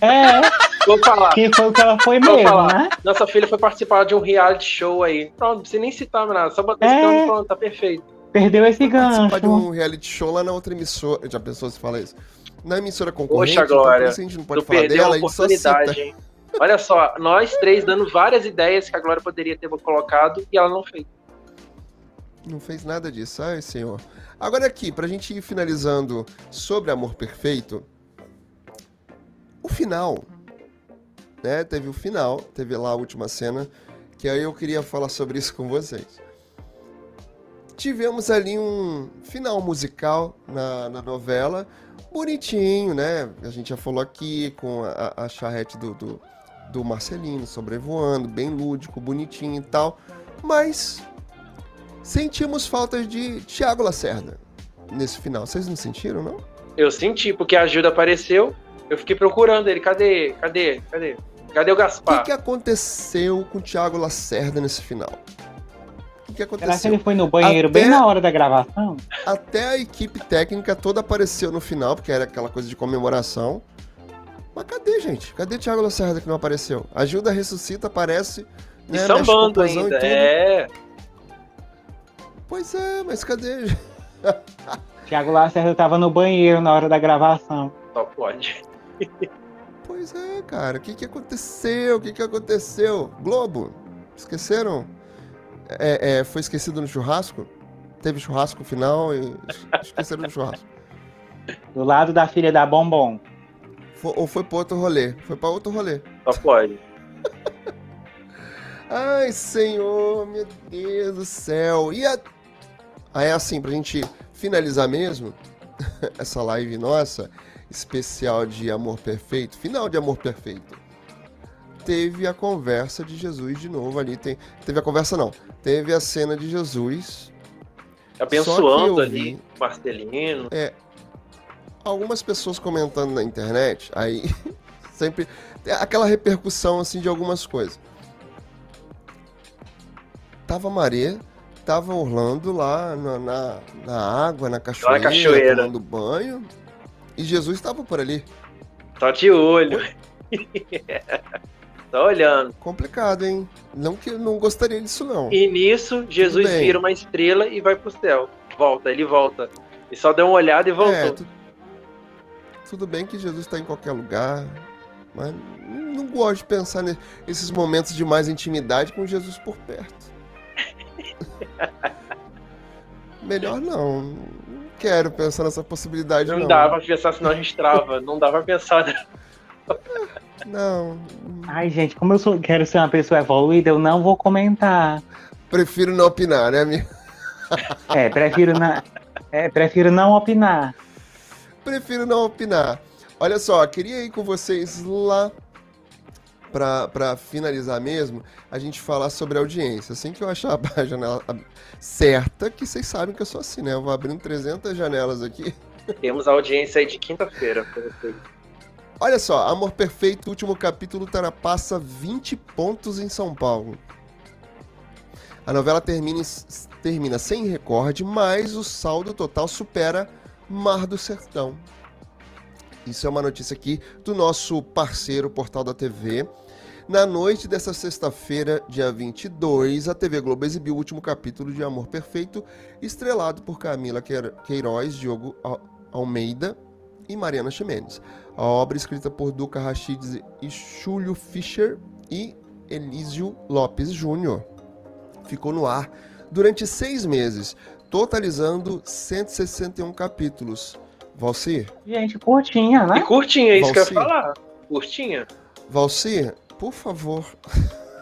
[SPEAKER 3] É,
[SPEAKER 2] Vou falar.
[SPEAKER 3] que foi o que ela foi
[SPEAKER 2] Vou
[SPEAKER 3] mesmo,
[SPEAKER 2] falar.
[SPEAKER 3] né?
[SPEAKER 2] Nossa filha foi participar de um reality show aí. Pronto, não precisa nem citar nada. Só botar esse
[SPEAKER 3] É.
[SPEAKER 2] nome, pronto, tá perfeito.
[SPEAKER 3] Perdeu esse
[SPEAKER 1] Participar de
[SPEAKER 3] gancho.
[SPEAKER 1] um reality show lá na outra emissora. Já pensou se fala isso? Na emissora concorrente,
[SPEAKER 2] Poxa,
[SPEAKER 1] então por
[SPEAKER 2] Glória,
[SPEAKER 1] isso a gente não pode falar dela,
[SPEAKER 2] a
[SPEAKER 1] cita.
[SPEAKER 2] oportunidade, hein? Olha só, nós três dando várias ideias que a Glória poderia ter colocado e ela não fez.
[SPEAKER 1] Não fez nada disso, ai senhor. Agora aqui, pra gente ir finalizando sobre Amor Perfeito, o final, né? Teve o final, teve lá a última cena, que aí eu queria falar sobre isso com vocês. Tivemos ali um final musical na, na novela, bonitinho, né? A gente já falou aqui com a, a charrete do, do, do Marcelino sobrevoando, bem lúdico, bonitinho e tal, mas sentimos falta de Tiago Lacerda nesse final. Vocês não sentiram, não?
[SPEAKER 2] Eu senti, porque a ajuda apareceu, eu fiquei procurando ele. Cadê? Cadê? Cadê? Cadê o
[SPEAKER 1] O que,
[SPEAKER 2] Gaspar?
[SPEAKER 1] que aconteceu com o Tiago Lacerda nesse final? Que aconteceu? Será
[SPEAKER 3] que ele foi no banheiro até, bem na hora da gravação?
[SPEAKER 1] Até a equipe técnica toda apareceu no final, porque era aquela coisa de comemoração. Mas cadê, gente? Cadê Thiago Lacerda que não apareceu? A Gilda ressuscita, aparece.
[SPEAKER 2] Né, e sambando ainda, é.
[SPEAKER 1] Pois é, mas cadê?
[SPEAKER 3] Thiago Lacerda tava no banheiro na hora da gravação.
[SPEAKER 2] Só pode.
[SPEAKER 1] pois é, cara. O que, que aconteceu? O que, que aconteceu? Globo, esqueceram? É, é, foi esquecido no churrasco? Teve churrasco final e esqueceram no churrasco.
[SPEAKER 3] Do lado da filha da Bombom.
[SPEAKER 1] Foi, ou foi para outro rolê? Foi para outro rolê.
[SPEAKER 2] Só pode.
[SPEAKER 1] Ai, senhor, meu Deus do céu. E a... aí, assim, pra gente finalizar mesmo, essa live nossa, especial de Amor Perfeito, final de Amor Perfeito, teve a conversa de Jesus de novo ali. Tem, teve a conversa, não. Teve a cena de Jesus.
[SPEAKER 2] Abençoando ali, Marcelino.
[SPEAKER 1] É, algumas pessoas comentando na internet, aí sempre aquela repercussão assim de algumas coisas. Tava Maré, tava Orlando lá na, na, na água, na cachoeira, na cachoeira, tomando banho, e Jesus estava por ali.
[SPEAKER 2] Tá de olho. tá olhando.
[SPEAKER 1] Complicado, hein? Não que eu não gostaria disso, não.
[SPEAKER 2] E nisso, Jesus vira uma estrela e vai pro céu. Volta, ele volta. E só deu uma olhada e voltou. É, tu...
[SPEAKER 1] Tudo bem que Jesus está em qualquer lugar, mas não gosto de pensar nesses momentos de mais intimidade com Jesus por perto. Melhor não. Não quero pensar nessa possibilidade. Não,
[SPEAKER 2] não. dá pra pensar, senão a gente trava. não dá pra pensar.
[SPEAKER 1] Não.
[SPEAKER 3] Ai, gente, como eu sou, quero ser uma pessoa evoluída, eu não vou comentar.
[SPEAKER 1] Prefiro não opinar, né, amigo?
[SPEAKER 3] É, prefiro, na, é, prefiro não opinar
[SPEAKER 1] prefiro não opinar. Olha só, queria ir com vocês lá para finalizar mesmo, a gente falar sobre audiência. Assim que eu achar a janela certa, que vocês sabem que eu sou assim, né? Eu vou abrindo 300 janelas aqui.
[SPEAKER 2] Temos a audiência aí de quinta-feira para vocês.
[SPEAKER 1] Olha só, Amor Perfeito, último capítulo, passa 20 pontos em São Paulo. A novela termina, termina sem recorde, mas o saldo total supera Mar do Sertão. Isso é uma notícia aqui do nosso parceiro Portal da TV. Na noite dessa sexta-feira, dia 22, a TV Globo exibiu o último capítulo de Amor Perfeito, estrelado por Camila Queiroz, Diogo Almeida e Mariana Ximenes. A obra escrita por Duca Rachid e Júlio Fischer e Elísio Lopes Júnior. Ficou no ar durante seis meses, totalizando 161 capítulos. Valcir?
[SPEAKER 3] Gente, curtinha, né?
[SPEAKER 2] E curtinha, é isso Valcir. que eu ia falar. Curtinha.
[SPEAKER 1] Valcir, por favor.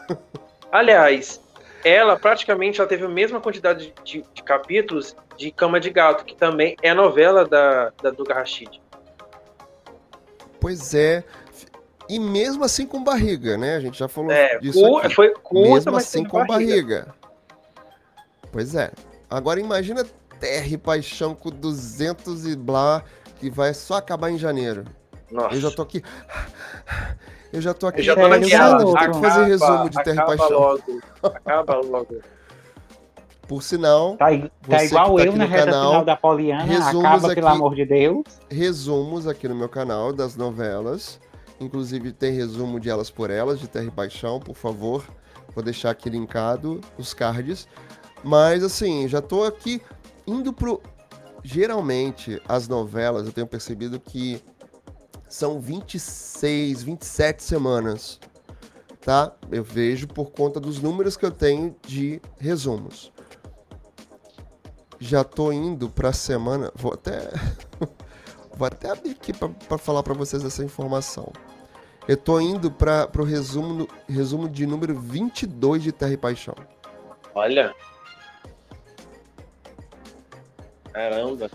[SPEAKER 2] Aliás, ela praticamente ela teve a mesma quantidade de, de, capítulos de Cama de Gato, que também é novela da, da Duga Rashid.
[SPEAKER 1] Pois é. E mesmo assim com barriga, né? A gente já falou
[SPEAKER 2] é,
[SPEAKER 1] disso. Aqui.
[SPEAKER 2] Foi curta,
[SPEAKER 1] mesmo
[SPEAKER 2] mas
[SPEAKER 1] assim com barriga. barriga. Pois é. Agora imagina Terra e Paixão com 200 e blá, que vai só acabar em janeiro. Nossa. Eu já tô aqui. Eu já tô aqui. Eu
[SPEAKER 2] já tô naquela.
[SPEAKER 1] Que fazer resumo de Terra e Paixão.
[SPEAKER 2] Logo. Acaba logo.
[SPEAKER 1] Por sinal,
[SPEAKER 3] tá, tá igual tá eu na reta canal, final da Poliana, acaba, aqui, pelo amor de Deus.
[SPEAKER 1] Resumos aqui no meu canal das novelas. Inclusive tem resumo de Elas por Elas, de Terra e Paixão, por favor. Vou deixar aqui linkado os cards. Mas assim, já tô aqui indo pro. Geralmente, as novelas eu tenho percebido que são 26, 27 semamanas. Tá? Eu vejo por conta dos números que eu tenho de resumos. Já tô indo pra semana. Vou até. vou até abrir aqui para falar para vocês essa informação. Eu tô indo para o resumo, resumo de número 22 de Terra e Paixão.
[SPEAKER 2] Olha, Caramba.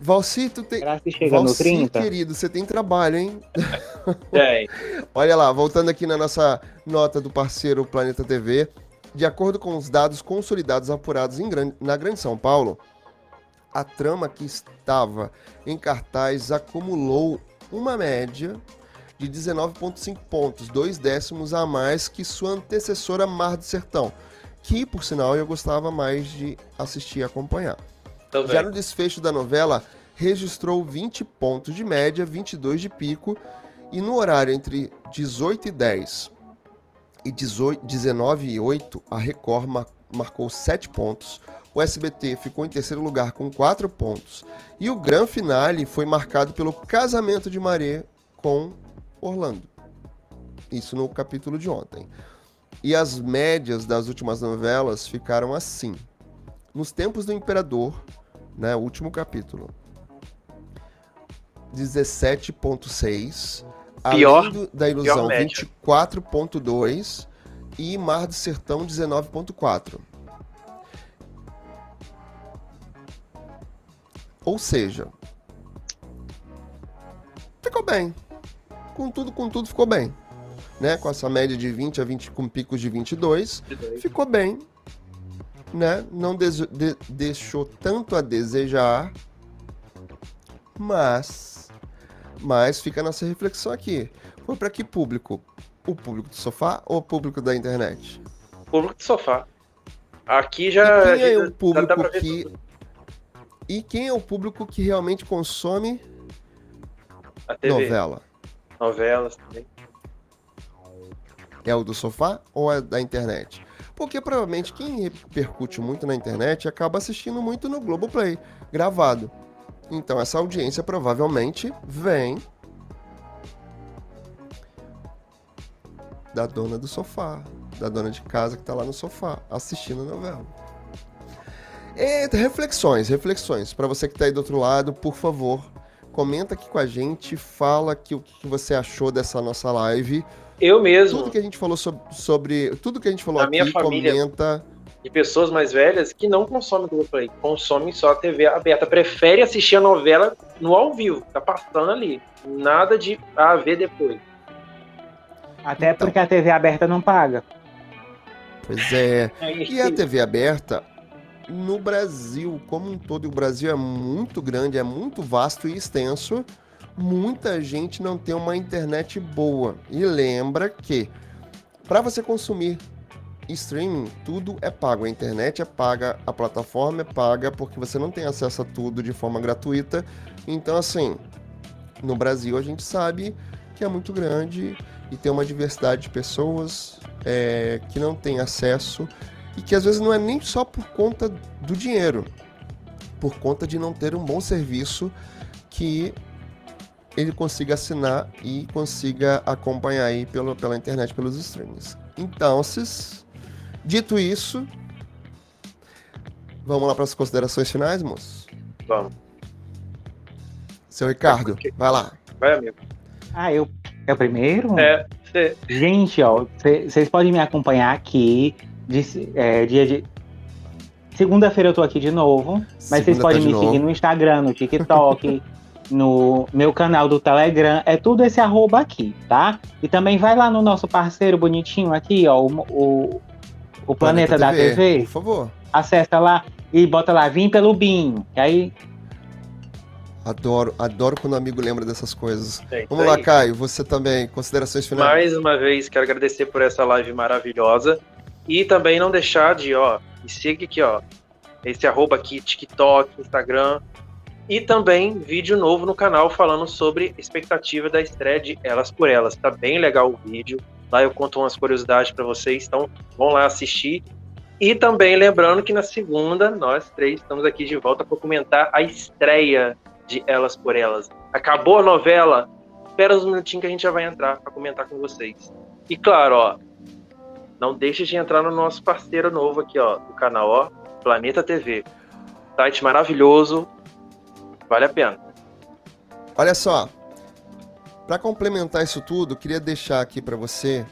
[SPEAKER 1] Valcito tem.
[SPEAKER 3] Será que chega Valci, no 30?
[SPEAKER 1] querido, você tem trabalho, hein?
[SPEAKER 2] Tem.
[SPEAKER 1] Olha lá, voltando aqui na nossa nota do parceiro Planeta TV. De acordo com os dados consolidados apurados grande, na Grande São Paulo, a trama que estava em cartaz acumulou uma média de 19,5 pontos, dois décimos a mais que sua antecessora Mar do Sertão que, por sinal, eu gostava mais de assistir e acompanhar. Também. Já no desfecho da novela, registrou 20 pontos de média, 22 de pico, e no horário entre 18 e 10 e 18, 19 e 8, a Record marcou 7 pontos, o SBT ficou em terceiro lugar com 4 pontos, e o grande finale foi marcado pelo casamento de Maré com Orlando. Isso no capítulo de ontem. E as médias das últimas novelas ficaram assim. Nos tempos do Imperador, né, último capítulo, 17.6. Pior. Do, da Ilusão, 24.2. E Mar do Sertão, 19.4. Ou seja, ficou bem. Com tudo, com tudo, ficou bem. Né? Com essa média de 20 a 20, com picos de 22, 22. ficou bem. Né? Não de, deixou tanto a desejar, mas, mas fica a nossa reflexão aqui. Foi para que público? O público do sofá ou o público da internet?
[SPEAKER 2] Público do sofá. Aqui já.
[SPEAKER 1] E quem é o público que. E quem é o público que realmente consome novela?
[SPEAKER 2] Novelas também.
[SPEAKER 1] É o do sofá ou é da internet? Porque provavelmente quem repercute muito na internet acaba assistindo muito no Globoplay, gravado. Então essa audiência provavelmente vem da dona do sofá, da dona de casa que está lá no sofá assistindo a novela. E, reflexões, reflexões. Para você que está aí do outro lado, por favor, comenta aqui com a gente, fala aqui o que você achou dessa nossa live.
[SPEAKER 2] Eu mesmo.
[SPEAKER 1] Tudo que a gente falou sobre, sobre tudo que a gente falou aqui,
[SPEAKER 2] minha família,
[SPEAKER 1] comenta
[SPEAKER 2] de pessoas mais velhas que não consomem Globoplay, consomem só a TV aberta, prefere assistir a novela no ao vivo, tá passando ali, nada de a ver depois.
[SPEAKER 3] Até então, porque a TV aberta não paga.
[SPEAKER 1] Pois é. é e a TV aberta, no Brasil como um todo, e o Brasil é muito grande, é muito vasto e extenso, muita gente não tem uma internet boa. E lembra que para você consumir streaming, tudo é pago. A internet é paga, a plataforma é paga, porque você não tem acesso a tudo de forma gratuita. Então, assim, no Brasil a gente sabe que é muito grande e tem uma diversidade de pessoas é, que não tem acesso e que às vezes não é nem só por conta do dinheiro, por conta de não ter um bom serviço que ele consiga assinar e consiga acompanhar aí pelo, pela internet, pelos streams. Então, Dito isso, vamos lá para as considerações finais, moço?
[SPEAKER 2] Vamos.
[SPEAKER 1] Seu Ricardo, vai lá.
[SPEAKER 2] Vai, amigo.
[SPEAKER 3] Ah, eu. É o primeiro?
[SPEAKER 2] É.
[SPEAKER 3] Cê... Gente, ó, vocês podem me acompanhar aqui. De, é, dia de. Segunda-feira eu tô aqui de novo. Mas vocês podem tá me novo. seguir no Instagram, no TikTok, no meu canal do Telegram. É tudo esse arroba aqui, tá? E também vai lá no nosso parceiro bonitinho aqui, ó. O, o, o Planeta, Planeta da TV, TV,
[SPEAKER 1] por favor.
[SPEAKER 3] Acessa lá e bota lá, vim pelo BIM. Que aí.
[SPEAKER 1] Adoro, adoro quando o amigo lembra dessas coisas. É Vamos lá, Caio, você também, considerações finais.
[SPEAKER 2] Mais uma vez, quero agradecer por essa live maravilhosa. E também não deixar de, ó, me siga aqui, ó. Esse arroba aqui, TikTok, Instagram. E também vídeo novo no canal falando sobre expectativa da estreia de Elas por Elas. Tá bem legal o vídeo. Lá eu conto umas curiosidades para vocês, então vão lá assistir. E também lembrando que na segunda, nós três estamos aqui de volta para comentar a estreia de Elas por Elas. Acabou a novela? Espera uns minutinhos que a gente já vai entrar para comentar com vocês. E claro, ó, não deixe de entrar no nosso parceiro novo aqui, ó, do canal, ó, Planeta TV. Site maravilhoso, vale a pena.
[SPEAKER 1] Olha só, para complementar isso tudo, queria deixar aqui para você,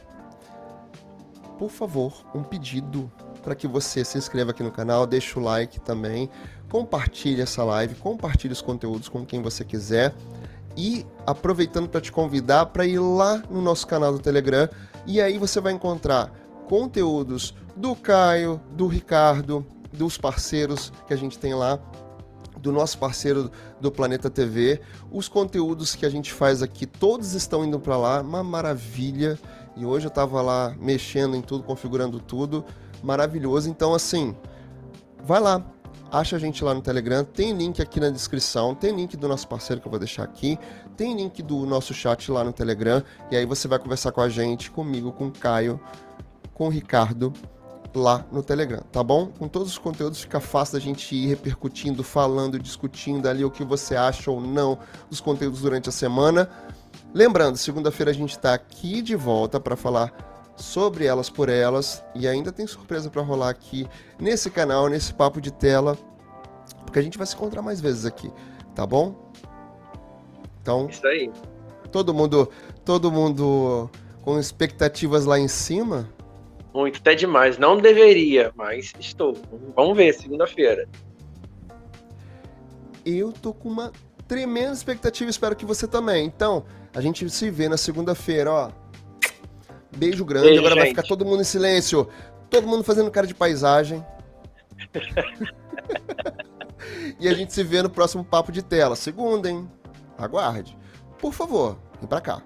[SPEAKER 1] por favor, um pedido para que você se inscreva aqui no canal, deixe o like também, compartilhe essa live, compartilhe os conteúdos com quem você quiser. E aproveitando para te convidar para ir lá no nosso canal do Telegram e aí você vai encontrar conteúdos do Caio, do Ricardo, dos parceiros que a gente tem lá do nosso parceiro do Planeta TV. Os conteúdos que a gente faz aqui, todos estão indo para lá, uma maravilha. E hoje eu estava lá mexendo em tudo, configurando tudo. maravilhoso. Então, assim, vai lá, acha a gente lá no Telegram, tem link aqui na descrição, tem link do nosso parceiro que eu vou deixar aqui, tem link do nosso chat lá no Telegram, e aí você vai conversar com a gente, comigo, com o Caio, com o Ricardo lá no Telegram, tá bom? Com todos os conteúdos fica fácil da gente ir repercutindo, falando, discutindo ali o que você acha ou não dos conteúdos durante a semana. Lembrando, segunda-feira a gente está aqui de volta para falar sobre elas por elas e ainda tem surpresa para rolar aqui nesse canal, nesse papo de tela, porque a gente vai se encontrar mais vezes aqui, tá bom? Então,
[SPEAKER 2] isso aí.
[SPEAKER 1] Todo mundo, todo mundo com expectativas lá em cima.
[SPEAKER 2] Muito, até demais. Não deveria, mas estou. Vamos ver segunda-feira.
[SPEAKER 1] Eu tô com uma tremenda expectativa, espero que você também. Então, a gente se vê na segunda-feira, ó. Beijo grande. Beijo, Agora gente. vai ficar todo mundo em silêncio. Todo mundo fazendo cara de paisagem. e a gente se vê no próximo papo de tela. Segunda, hein? Aguarde. Por favor, vem pra cá.